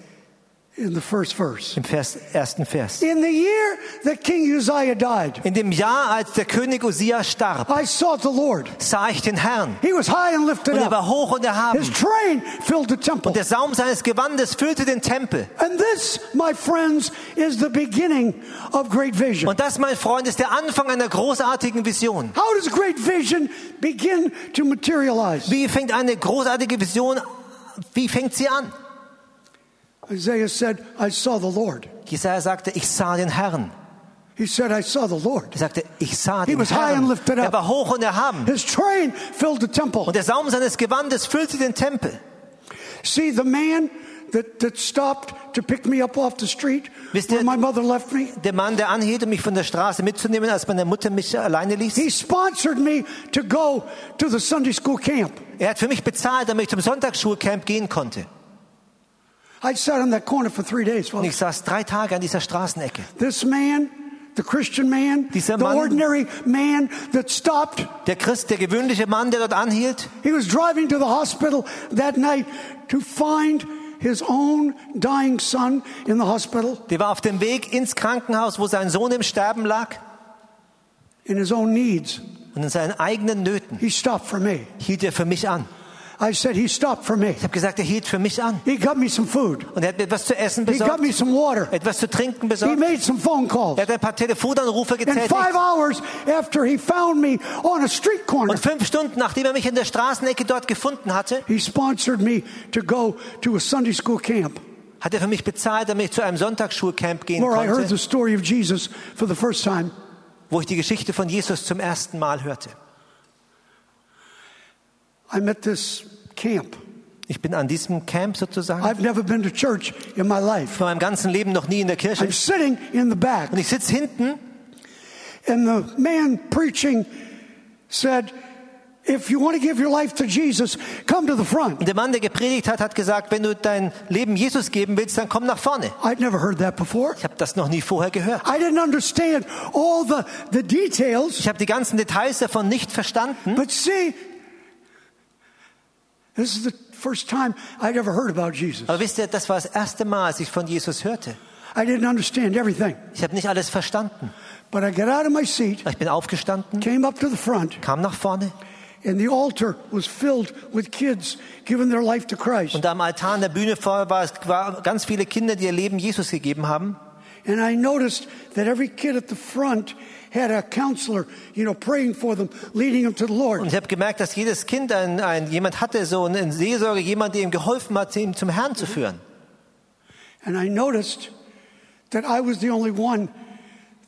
in the first verse. im Vers, ersten Vers. In the year that King Uzziah died, In dem Jahr, als der König Usia starb, I saw the Lord. sah ich den Herrn. He was high and lifted Und er war hoch und erhaben. His train filled the temple. Und der Saum seines Gewandes füllte den Tempel. And this, my friends, is the beginning of great vision. Und das, mein Freund, ist der Anfang einer großartigen Vision. How does great vision begin to materialize? Wie fängt eine großartige Vision, wie fängt sie an? Isaiah said, I saw the Lord. Jesaja sagte, ich sah den Herrn. He said, I saw the Lord. Er sagte, ich sah He den was high and Herrn. lifted up. Er war hoch und erhaben. His train filled the temple. Und der Saum seines Gewandes füllte den Tempel. See, the man that, that stopped to pick me up off the street Wisst ihr- my mother left me, Der Mann, der anhielt, um mich von der Straße mitzunehmen, als meine Mutter mich alleine ließ. he sponsored me to go to the Sunday school camp. Er hat für mich bezahlt, damit ich zum Sonntagsschulcamp gehen konnte. I sat in that corner for three days. Und Well, ich saß drei Tage an dieser Straßenecke. this man, the Christian man, Dieser the Mann- ordinary man that stopped, Der Christ, der gewöhnliche Mann, der dort anhielt, he was driving to the hospital that night to find his own dying son in the hospital der war auf dem Weg ins Krankenhaus, wo sein Sohn im Sterben lag. in his own needs. Und in seinen eigenen Nöten He stopped for me. hielt er für mich an. I said, he stopped for me. Ich habe gesagt, er hielt für mich an. He got me some food. Und er hat mir etwas zu essen He got besorgt, me some water. etwas zu trinken He besorgt. made some phone calls. Er hat ein paar Telefonanrufe And getätigt. five hours after he found me on a street corner, Und fünf Stunden, nachdem er mich in der Straßenecke dort gefunden hatte, he sponsored me to go to a Sunday school camp hat er für mich bezahlt, damit ich zu einem Sonntagsschulcamp gehen where I heard konnte, the story of Jesus for the first time. wo ich die Geschichte von Jesus zum ersten Mal hörte. I'm at this camp. Ich bin an diesem Camp sozusagen. I've never been to church in my life. Von meinem ganzen Leben noch nie in der Kirche. I'm sitting in the back, Und ich sitze hinten and the man preaching said, If you want to give your life to Jesus, come to the front. und der Mann, der gepredigt hat, hat gesagt, wenn du dein Leben Jesus geben willst, dann komm nach vorne. I'd never heard that before. Ich habe das noch nie vorher gehört. I didn't understand all the, the details, Ich habe die ganzen Details davon nicht verstanden. but see, this is the first time I'd ever heard about Jesus. Aber wisst ihr, das war das erste Mal, als ich von Jesus hörte. I didn't understand everything, Ich habe nicht alles verstanden. but I got out of my seat, Ich bin aufgestanden, came up to the front, kam nach vorne and the altar was filled with kids giving their life to Christ. und am Altar an der Bühne vor war es war ganz viele Kinder, die ihr Leben Jesus gegeben haben. And I noticed that every kid at the front had a counselor, you know, praying for them, leading them to the Lord. Und ich habe gemerkt, dass jedes Kind ein, ein, jemand hatte, so eine Seelsorge, jemand, der ihm geholfen hat, ihn zum Herrn zu führen. And I noticed that I was the only one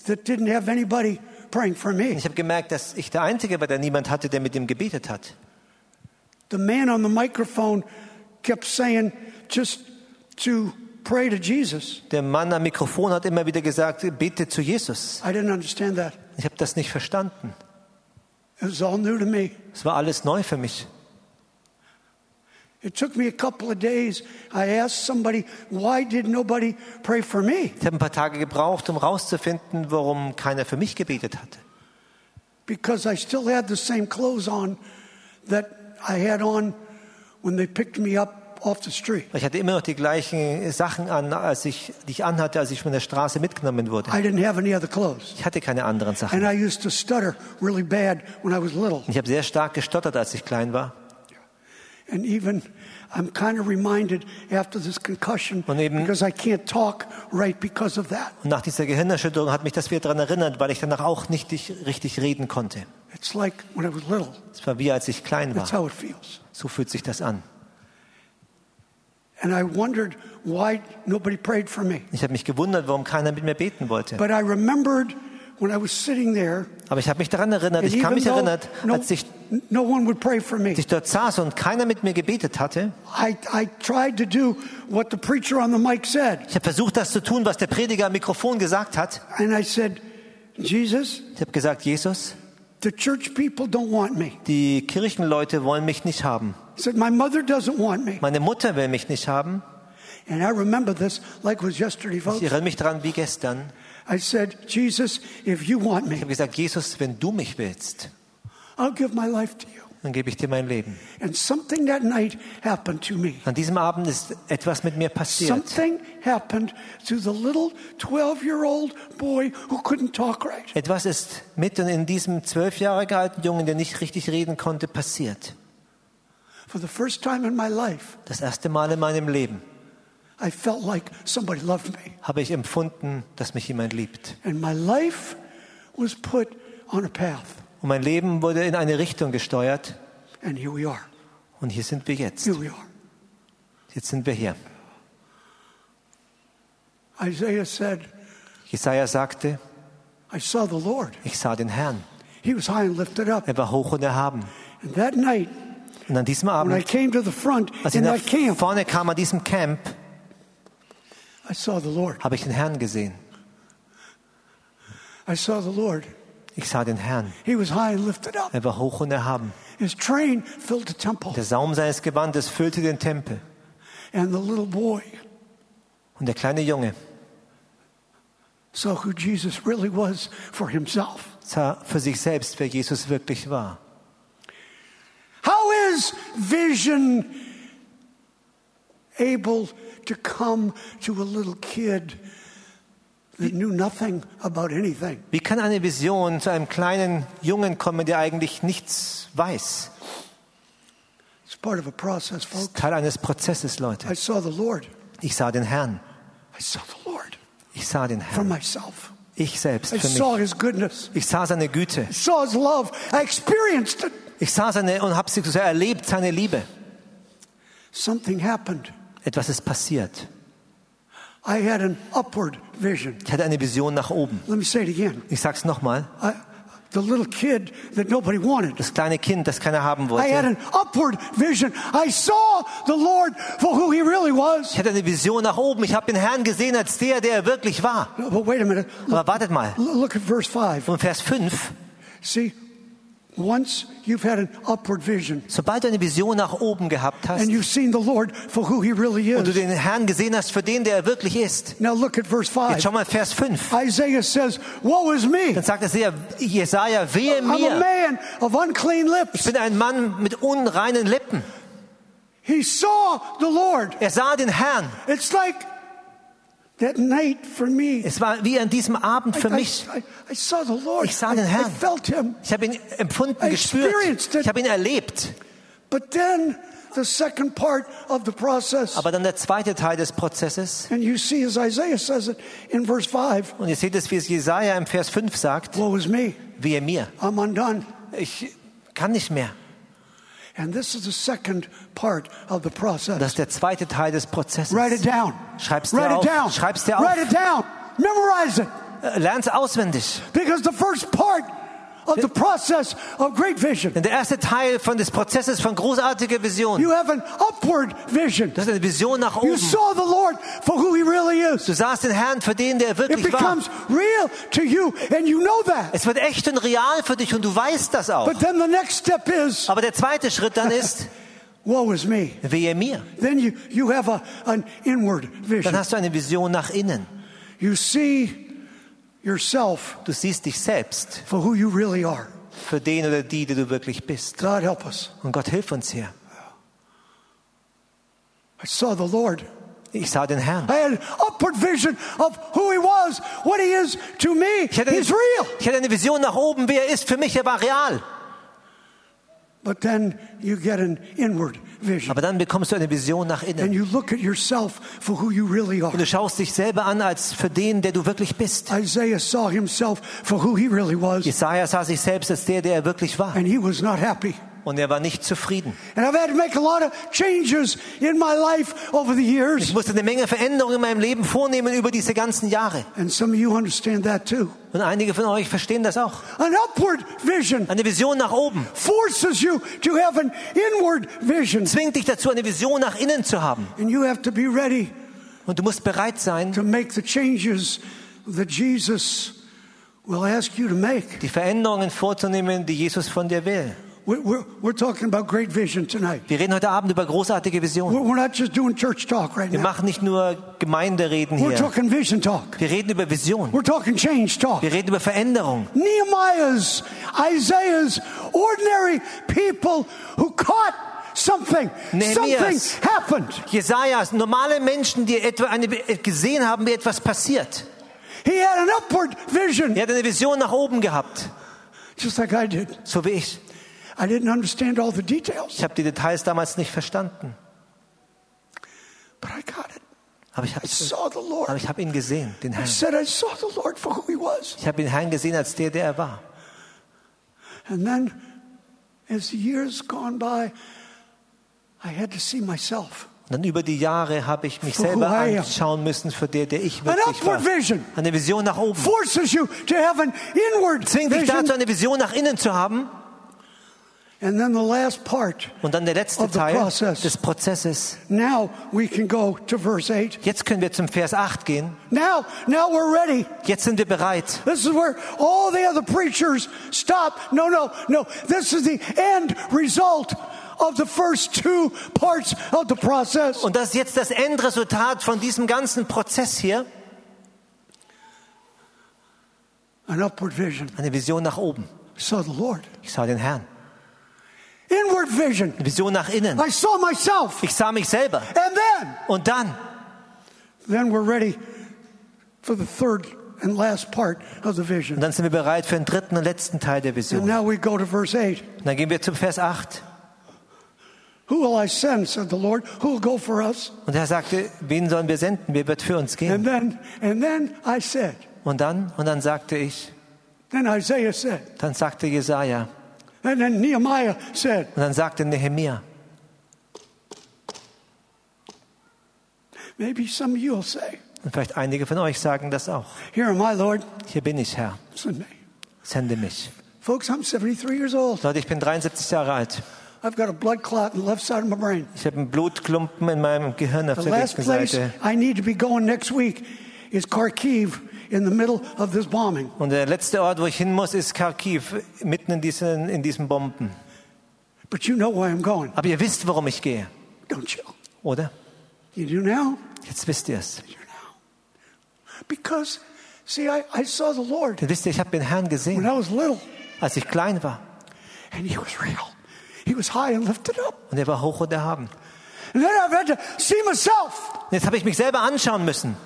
that didn't have anybody praying for Und me. ich habe gemerkt, dass ich der Einzige war, der niemand hatte, der mit ihm gebetet hat. The man on the microphone kept saying just to pray to Jesus. Der Mann am Mikrofon hat immer wieder gesagt, bete zu Jesus. I didn't understand that. Ich habe das nicht verstanden. It was all new to me. Es war alles neu für mich. It took me a couple of days. I asked somebody, why did nobody pray for me? Ich habe ein paar Tage gebraucht, um rauszufinden, warum keiner für mich gebetet hatte. Because I still had the same clothes on that I had on when they picked me up Ich hatte immer noch die gleichen Sachen an, als ich, die ich anhatte, als ich von der Straße mitgenommen wurde. I didn't have any other clothes. Ich hatte keine anderen Sachen. And I used to stutter really bad when I was little. Ich habe sehr stark gestottert, als ich klein war. And even I'm kind of reminded after this concussion Und eben- because I can't talk right because of that. Und nach dieser Gehirnerschütterung hat mich das wieder daran erinnert, weil ich danach auch nicht richtig- reden konnte. It's like when I was little. Es war wie als ich klein That's war. how it feels. So fühlt sich das an. And I wondered why nobody prayed for me. Ich habe mich gewundert, warum keiner mit mir beten wollte. But I remembered when I was sitting there, Aber ich habe mich daran erinnert, ich kann mich though erinnert, no, als ich, no one would pray for me, ich dort saß und keiner mit mir gebetet hatte, I, I tried to do what the preacher on the mic said. ich habe versucht, das zu tun, was der Prediger am Mikrofon gesagt hat. And I said, Jesus, Ich habe gesagt, Jesus, the church people don't want me. die Kirchenleute wollen mich nicht haben. Said, my mother doesn't want me. Meine Mutter will mich nicht haben. And I remember this like it was yesterday, folks. Ich erinnere mich daran wie gestern. I said, Jesus, if you want me. Ich habe gesagt, Jesus, wenn du mich willst, I'll give my life to you. Dann gebe ich dir mein Leben. And something that night happened to me. An diesem Abend ist etwas mit mir passiert. Something happened to the little 12 year old boy who couldn't talk right. Etwas ist mitten in diesem zwölf Jahre alten Jungen, der nicht richtig reden konnte, passiert. For the first time in my life, Das erste Mal in meinem Leben I felt like somebody loved me. habe ich empfunden, dass mich jemand liebt. And my life was put on a path. Und mein Leben wurde in eine Richtung gesteuert. And here we are. Und hier sind wir jetzt. Here we are. Jetzt sind wir hier. Isaiah said, Jesaja sagte, I saw the Lord. ich sah den Herrn. He was high and lifted up. Er war hoch und erhaben. And that night, Und an diesem when I Abend, came to the front als ich in nach that camp, vorne kam an diesem Camp, I saw the Lord. habe ich den Herrn gesehen. I saw the Lord. Ich sah den Herrn. He was high and lifted up. Er war hoch und erhaben. His train filled the temple. Der Saum seines Gewandes füllte den Tempel. And the little boy Und der kleine Junge saw who Jesus really was for himself. sah für sich selbst, wer Jesus wirklich war. How is vision able to come to a little kid Wie kann eine Vision zu einem kleinen Jungen kommen, der eigentlich nichts weiß? It's part of a process, Das ist Teil eines Prozesses, Leute. I saw the Lord. Ich sah den Herrn. I saw the Lord Ich sah den Herrn. myself. Ich selbst I für saw mich. his goodness. Ich sah seine Güte. I saw his love. I experienced it. Ich sah seine und habe sie so erlebt, seine Liebe. Something happened. Etwas ist passiert. I had an upward. Ich hatte eine Vision nach oben. Ich sag's nochmal. I, the little kid that nobody wanted. Das kleine Kind, das keiner haben I had wollte. an upward vision. I saw the Lord for who he really was. Ich hatte eine Vision nach oben. Ich habe den Herrn gesehen als der, der er wirklich war. But wait a minute. Aber wartet mal. Look at verse 5. Und Vers 5. See, once you've had an upward vision Sobald du eine Vision nach oben gehabt hast and you've seen the Lord for who he really und du is. den Herrn gesehen hast für den, der er wirklich ist. Now look at verse Jetzt 5. schau mal Vers 5. Isaiah says, Woe is me. Dann sagt es sehr, Jesaja, wehe I'm a mir. man of unclean Ich lips. bin ein Mann mit unreinen Lippen. He saw the Lord. Er sah den Herrn. It's like that night for me. Es war wie an diesem Abend für I, mich. I, I saw the Lord. Ich sah I, den I Herrn. felt him. Ich habe ihn empfunden, I gespürt. Ich habe ihn erlebt. But then the second part of the process, Aber dann der zweite Teil des Prozesses. and you see as Isaiah says it in verse 5, Und ihr seht es, wie es Jesaja im Vers 5 sagt. Woe is me. Wehe mir. I'm undone. Ich kann nicht mehr. And this is the second part of the Das process. ist der zweite Teil des Prozesses. Write it down. Schreib's dir Write auf. it down. Schreib's dir auf. Write it down. Memorize it. Äh, Lern's auswendig. Because the first part of the process of great vision, der erste Teil von des Prozesses von großartiger Vision. you have an upward vision. Das ist eine Vision nach You oben. saw the Lord for who he really is. Du sahst den Herrn für den, der er It wirklich war. becomes real to you, and you know that. Es wird echt und real für dich und du weißt das auch. But then the next step is, Aber der zweite Schritt dann ist, woe is me. wehe mir. Then you, you have a, an inward Dann vision. hast du eine Vision nach innen. You see yourself Du siehst dich selbst for who you really are. für den oder die, die du wirklich bist. God help us. Und Gott hilf uns hier. I saw the Lord. Ich sah den Herrn. I had an upward vision of who he was, what he is to me. Ich hatte, He's real. ich hatte eine Vision nach oben, wer er ist. Für mich, er war real. But then you get an inward vision. Aber dann bekommst du eine Vision nach innen. really. Und du schaust dich selber an als für den, der du wirklich bist. Isaiah saw himself for who he really was, Jesaja sah sich selbst als der, der er wirklich war. and he was not happy. Und er war nicht zufrieden. Ich musste eine Menge Veränderungen in meinem Leben vornehmen über diese ganzen Jahre. Und einige von euch verstehen das auch. Eine Vision nach oben zwingt dich dazu, eine Vision nach innen zu haben. Und du musst bereit sein, to make the changes that Jesus will ask you to make. die Veränderungen vorzunehmen, die Jesus von dir will. We're, we're, we're talking about great vision tonight. Wir reden heute Abend über großartige Visionen. We're, we're not just doing church talk right Wir machen nicht nur Gemeindereden We're hier. talking vision talk. Wir reden über Vision. We're talking change talk. Wir reden über Veränderung. Nehemiah's, Isaiah's, ordinary people who caught something. Nehemias. Something happened. Jesajas, normale Menschen, die etwa eine, gesehen haben, wie etwas passiert. He had an upward vision, Er hat eine Vision nach oben gehabt, just like I did. so wie ich. I didn't understand all the details, Ich habe die Details damals nicht verstanden, but I got it. aber ich I habe saw the Lord. aber ich habe ihn gesehen, den I Herrn. said I saw the Lord for who he was. Ich habe den Herrn gesehen als der, der er war. And then, as the years gone by, I had to see myself. Und dann über die Jahre habe ich mich selber anschauen müssen für der, der ich wirklich war. Eine Vision nach oben. Zwingt dich dazu, eine Vision nach innen zu haben. And then the last part. Und dann der letzte Teil process. des Prozesses. Now we can go to verse 8. Jetzt können wir zum Vers 8 gehen. Now, now we're ready. Jetzt sind wir bereit. This is where all the other preachers stop. No, no, no. This is the end result of the first two parts of the process. Und das ist jetzt das Endresultat von diesem ganzen Prozess hier. An upward vision. Eine Vision nach oben. I saw the Lord. Ich sah den Herrn. Inward vision. Vision nach innen. I saw myself. Ich sah mich selber. And then, Und dann, then we're ready for the third and last part of the und vision. dann sind wir bereit für den dritten und letzten Teil der And Vision. now we go to verse 8. Und dann gehen wir zum Vers 8. Who will I send, said the Lord. Who will go for us? Und er sagte, wen sollen wir senden? Wer wird für uns And gehen? then, and then I said, Und dann, und dann sagte ich, then Isaiah said, dann sagte Jesaja, and then Nehemiah said, und dann sagte Nehemia. maybe some of you will say, Und vielleicht einige von euch sagen das auch. Here am I, Lord. Hier bin ich, Herr. Send me. Sende mich. Folks, I'm 73 years old. Leute, ich bin 73 Jahre alt. I've got a blood clot in the left side of my brain. Ich habe einen Blutklumpen in meinem Gehirn auf The der last rechten place I need to be going next week is Kharkiv in the middle of this bombing. Und der letzte Ort, wo ich hin muss, ist Kharkiv, mitten in diesen, in diesen Bomben. But you know why I'm going, Aber ihr wisst, warum ich gehe, don't you? oder? You do now? Jetzt wisst ihr es. You know. Because, see, I, I saw the Lord Dann wisst ihr, ich habe den Herrn when gesehen, I was little, als ich klein war. and He was real. He was high and lifted up. Und er war hoch und erhaben. And then I've had to see myself. Und jetzt habe ich mich selber anschauen müssen.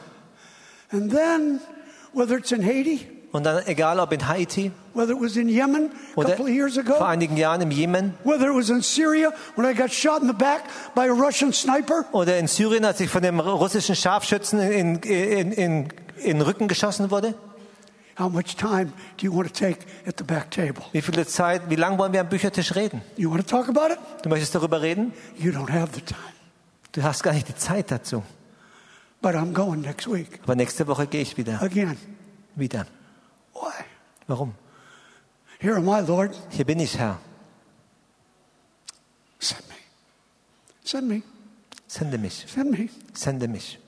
And then, whether it's in Haiti, Und dann, egal ob in Haiti whether it was in Yemen a oder couple of years ago, vor einigen Jahren im Jemen whether it was in Syria when I got shot in the back by a Russian sniper, oder in Syrien, als ich von dem russischen Scharfschützen in, in, in, in den Rücken geschossen wurde. how much time do you want to take at the back table? Wie viele Zeit, wie lange wollen wir am Büchertisch reden? You want to talk about it? Du möchtest darüber reden? You don't have the time. Du hast gar nicht die Zeit dazu. But I'm going next week Aber nächste Woche gehe ich wieder. again. Wieder. Why? Warum? Here am I, Lord. Hier bin ich, Herr. Send me. Send me. Sende mich. Send me. Sende mich.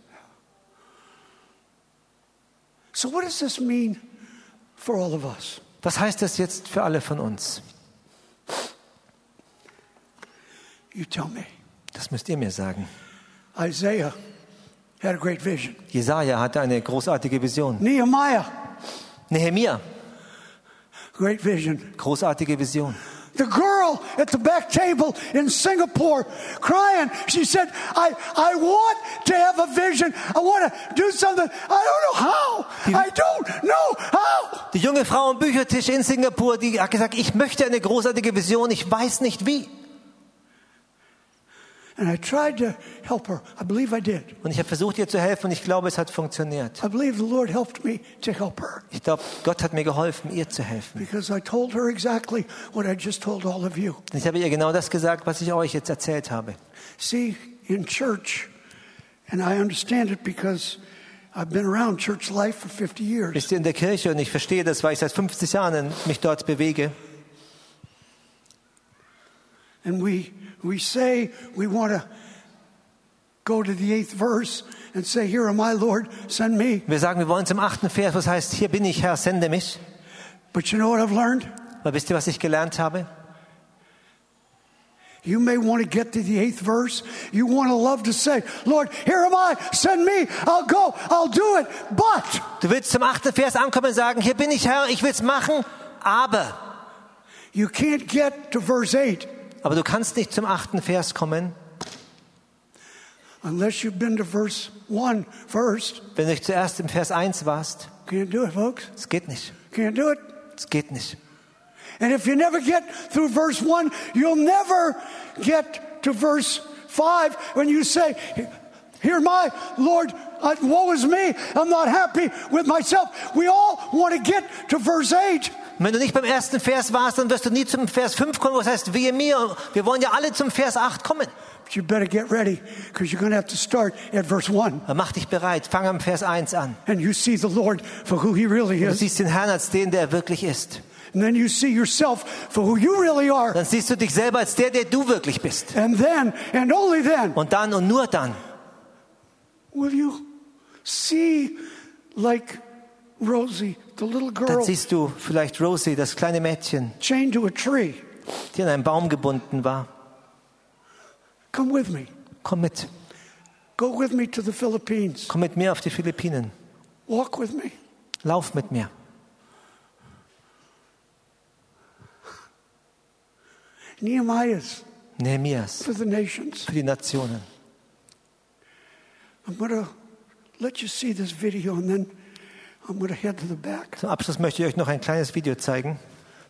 So, what does this mean for all of us? Was heißt das jetzt für alle von uns? You tell me. Das müsst ihr mir sagen. Isaiah had a great vision. Jesaja hatte eine großartige Vision. Nehemiah, Nehemia, great vision. großartige Vision. The girl at the back table in Singapore crying, she said, I, I want to have a vision. I want to do something. I don't know how. I don't know how. Die junge Frau am Büchertisch in Singapur, die hat gesagt, ich möchte eine großartige Vision, ich weiß nicht wie. And I tried to help her. I believe I did. Und ich habe versucht, ihr zu helfen und ich glaube, es hat funktioniert. I believe the Lord helped me to help her Ich glaube, Gott hat mir geholfen, ihr zu helfen. because I told her exactly what I just told all of you. Ich habe ihr genau das gesagt, was ich euch jetzt erzählt habe. See, in church, and I understand it because I've been around church life for 50 years. Ihr, in der Kirche, und ich verstehe das, weil ich seit 50 Jahren mich dort bewege, And we, we say we want to go to the eighth verse and say, Here am I, Lord, send me. wir sagen, wir wollen zum achten Vers, was heißt, hier bin ich, Herr, sende mich. But you know what I've learned? Aber wisst ihr, was ich gelernt habe? You may want to get to the eighth verse. You want to love to say, Lord, here am I, send me, I'll go, I'll do it. But Du willst zum achten Vers ankommen und sagen, hier bin ich, Herr, ich will's machen, aber. you can't get to verse 8 Aber du kannst nicht zum achten Vers kommen, unless you've been to verse 1 first. wenn du nicht zuerst im Vers 1 warst. Can't do it, folks. Es geht nicht. Can't do it. Es geht nicht. And if you never get through verse 1, you'll never get to verse 5 when you say, Here my Lord, uh, woe is me. I'm not happy with myself. We all want to get to verse 8. Und wenn du nicht beim ersten Vers warst, dann wirst du nie zum Vers 5 kommen, was heißt, wehe mir. Wir wollen ja alle zum Vers 8 kommen. You better get ready because you're going to have to start at verse 1. Aber mach dich bereit, fang am Vers 1 an. And you see the Lord for who he really Du is. siehst den Herrn als den, der er wirklich ist. And then you see yourself for who you really are. Dann siehst du dich selber als der, der du wirklich bist. And then, and only then, Und dann und nur dann will you see like Rosie, Dann siehst du vielleicht Rosie, das kleine Mädchen, chained to a tree. die an einem Baum gebunden war. Come with me. Komm mit. Go with me to the Philippines. Komm mit mir auf die Philippinen. Walk with me. Lauf mit mir. Nehemiah's Nehemias for the nations. für die Nationen. I'm going to let you see this video and then Zum Abschluss möchte ich euch noch ein kleines Video zeigen.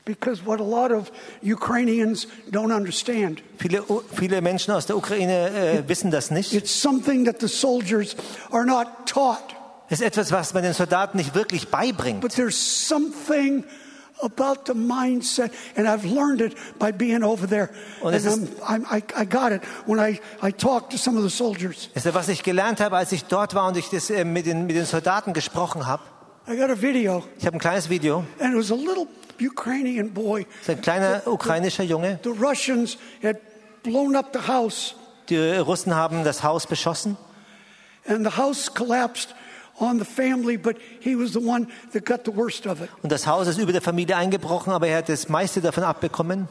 Because what a lot of Ukrainians don't understand, Viele, viele Menschen aus der Ukraine äh, wissen das nicht. it's something that the soldiers are not taught. Es ist etwas, was man den Soldaten nicht wirklich beibringt. But there's something about the mindset, and I've learned it by being over there. Und And es I'm, I'm, I, I got it when I, I talked to some of the soldiers. Das ist, was ich gelernt habe, als ich dort war und ich das äh, mit, den, mit den Soldaten gesprochen habe. I got a video, Ich habe ein kleines Video. and it was a little Ukrainian boy. Das ist ein kleiner ukrainischer Junge. The Russians had blown up the house, Die Russen haben das Haus beschossen. and the house collapsed on the family, but he was the one that got the worst of it. Und das Haus ist über der Familie eingebrochen, aber er hat das meiste davon abbekommen.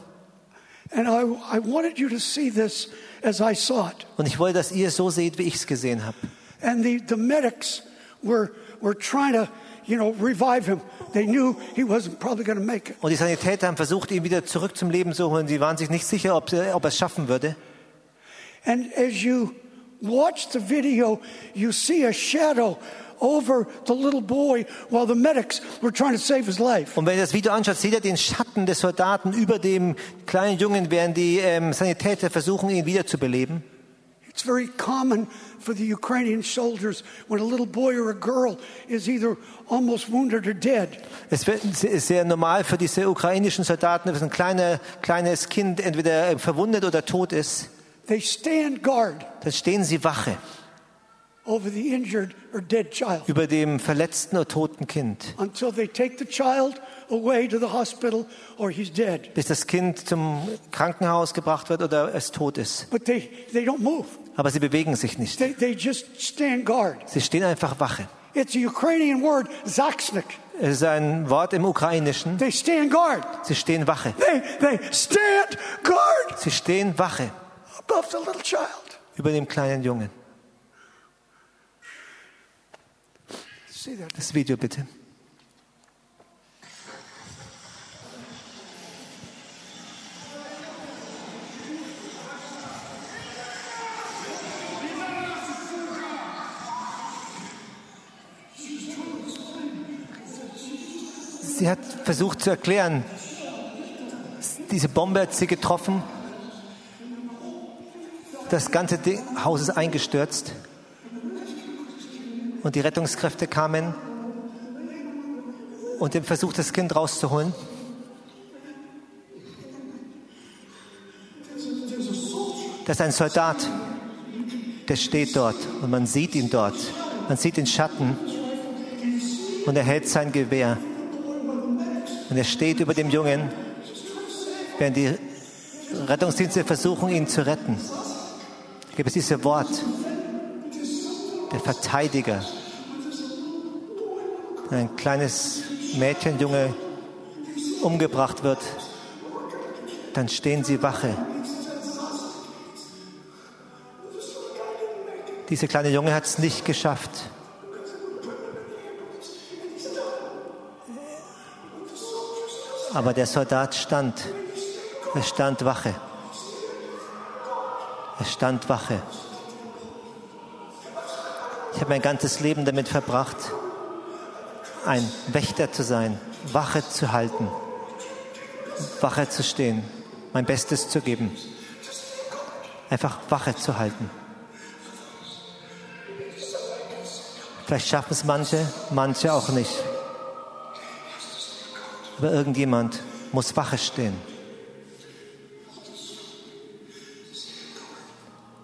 And I, I wanted you to see this as I saw it. Und ich wollte, dass ihr es so seht, wie ich es gesehen habe. And the, the medics were, were trying to, you know, revive him. They knew he wasn't probably going to make it. Und die Sanitäter haben versucht, ihn wieder zurück zum Leben zu holen. Sie waren sich nicht sicher, ob, ob er es schaffen würde. And as you watch the video, you see a shadow over the little boy while the medics were trying to save his life. Und wenn ihr das Video anschaut, seht ihr den Schatten des Soldaten über dem kleinen Jungen, während die ähm, Sanitäter versuchen, ihn wiederzubeleben. It's very common for the Ukrainian soldiers when a little boy or a girl is either almost wounded or dead. Es ist sehr normal für diese ukrainischen Soldaten, dass ein kleiner, kleines Kind entweder äh, verwundet oder tot ist. They stand guard Dann stehen sie Wache over the injured or dead child über dem verletzten oder toten Kind, until they take the child away to the hospital or he's dead. bis das Kind zum Krankenhaus gebracht wird oder es tot ist. But they, they don't move. Aber sie bewegen sich nicht. They, they just stand guard. Sie stehen einfach Wache. It's a Ukrainian word, zaksnik. Es ist ein Wort im Ukrainischen. They stand guard. Sie stehen Wache. They, they stand guard Sie stehen Wache above the little child. über dem kleinen Jungen. Das Video bitte. Sie hat versucht zu erklären, diese Bombe hat sie getroffen Das ganze Haus ist eingestürzt. Und die Rettungskräfte kamen und haben versucht, das Kind rauszuholen. Das ist ein Soldat, der steht dort und man sieht ihn dort. Man sieht den Schatten und er hält sein Gewehr. Und er steht über dem Jungen, während die Rettungsdienste versuchen, ihn zu retten. Gibt es dieses Wort, der Verteidiger. Wenn ein kleines Mädchen, Junge umgebracht wird, dann stehen sie Wache. Dieser kleine Junge hat es nicht geschafft. Aber der Soldat stand. Er stand Wache. Er stand Wache. Ich habe mein ganzes Leben damit verbracht, ein Wächter zu sein, Wache zu halten, Wache zu stehen, mein Bestes zu geben, einfach Wache zu halten. Vielleicht schaffen es manche, manche auch nicht. Aber irgendjemand muss Wache stehen.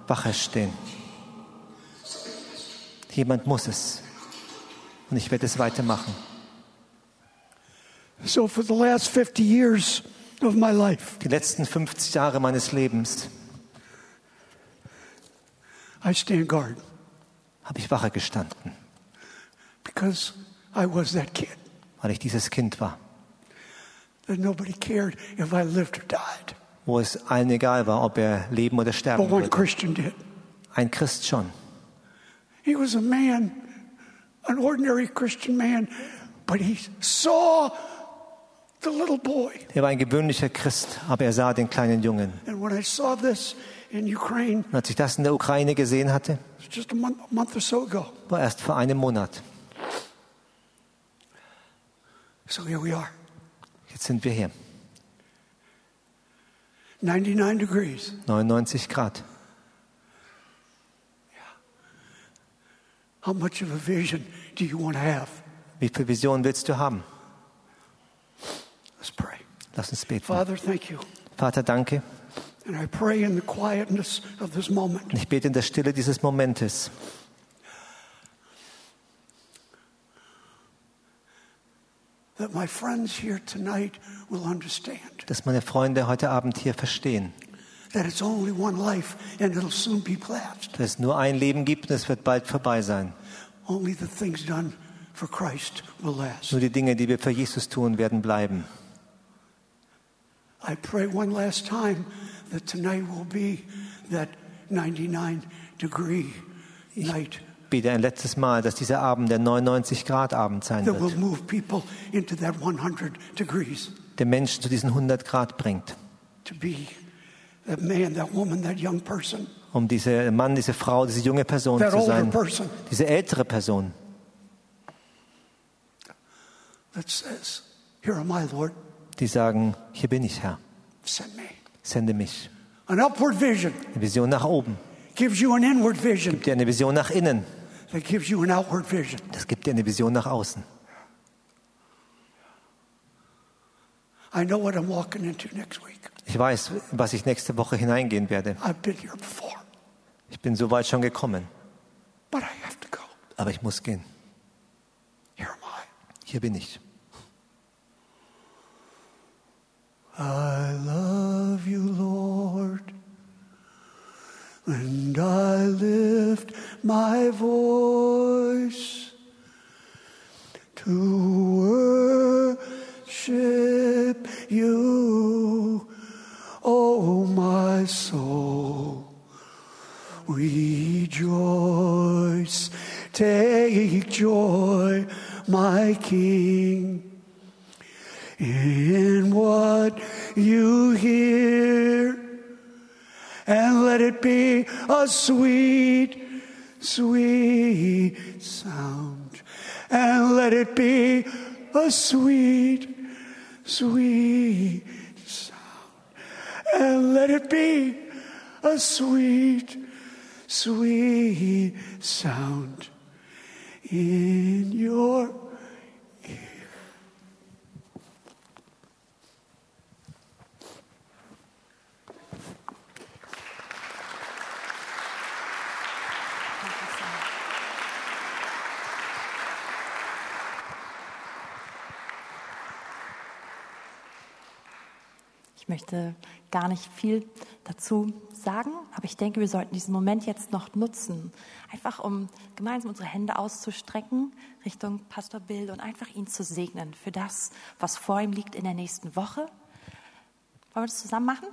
Wache stehen. Jemand muss es. Und ich werde es weitermachen. So, for the last 50 years of my life, Die letzten 50 Jahre meines Lebens I stand guard habe ich Wache gestanden, because I was that kid weil ich dieses Kind war, that nobody cared if I lived or died. wo es allen egal war, ob er leben oder But sterben one würde. Christian did. Ein Christ schon. He was a man, an ordinary Christian man, but he saw the little boy. Er war ein gewöhnlicher Christ, aber er sah den kleinen Jungen. And when I saw this in Ukraine, Und als ich das in der Ukraine gesehen hatte, just a month, a month or so ago, war erst vor einem Monat. so here we are, sind wir hier. 99 degrees. 99 Grad. How much of a vision do you want to have? Wie viel Vision willst du haben? Let's pray. Lass uns beten. Father, thank you. Vater, danke. And I pray in the quietness of this moment ich bete in der Stille dieses Momentes, that my friends here tonight will understand dass meine Freunde heute Abend hier verstehen, that it's only one life and it'll soon be past. dass es nur ein Leben gibt und es wird bald vorbei sein. Only the things done for Christ will last. Nur die Dinge, die wir für Jesus tun, werden bleiben. I pray one last time that tonight will be that 99 degree night Bete ein letztes Mal, dass dieser Abend der 99 Grad Abend sein that will wird, move people into that 100 degrees. Der Menschen zu diesen 100 Grad bringt, to be that man, that woman, that young person, um dieser Mann, diese Frau, diese junge Person that zu older sein, person. Diese ältere Person, that says, Here am I, Lord, die sagen, hier bin ich Herr, send me. sende mich. An upward vision. Eine Vision nach oben, gives you an inward vision. Gibt dir eine Vision nach innen, that gives you an outward vision. das gibt dir eine Vision nach außen. I know what I'm walking into next week. Ich weiß, was ich nächste Woche hineingehen werde. I've been here before, Ich bin so weit schon gekommen, but I have to go. aber ich muss gehen. Here am I. Hier bin ich. I love you, Lord, and I lift my voice to worship you, oh my soul. We rejoice, take joy, my King in what you hear, and let it be a sweet, sweet sound, and let it be a sweet, sweet sound, and let it be a sweet, sweet sound in your Ich möchte gar nicht viel dazu sagen, aber ich denke, wir sollten diesen Moment jetzt noch nutzen, einfach um gemeinsam unsere Hände auszustrecken Richtung Pastor Bill und einfach ihn zu segnen für das, was vor ihm liegt in der nächsten Woche. Wollen wir das zusammen machen?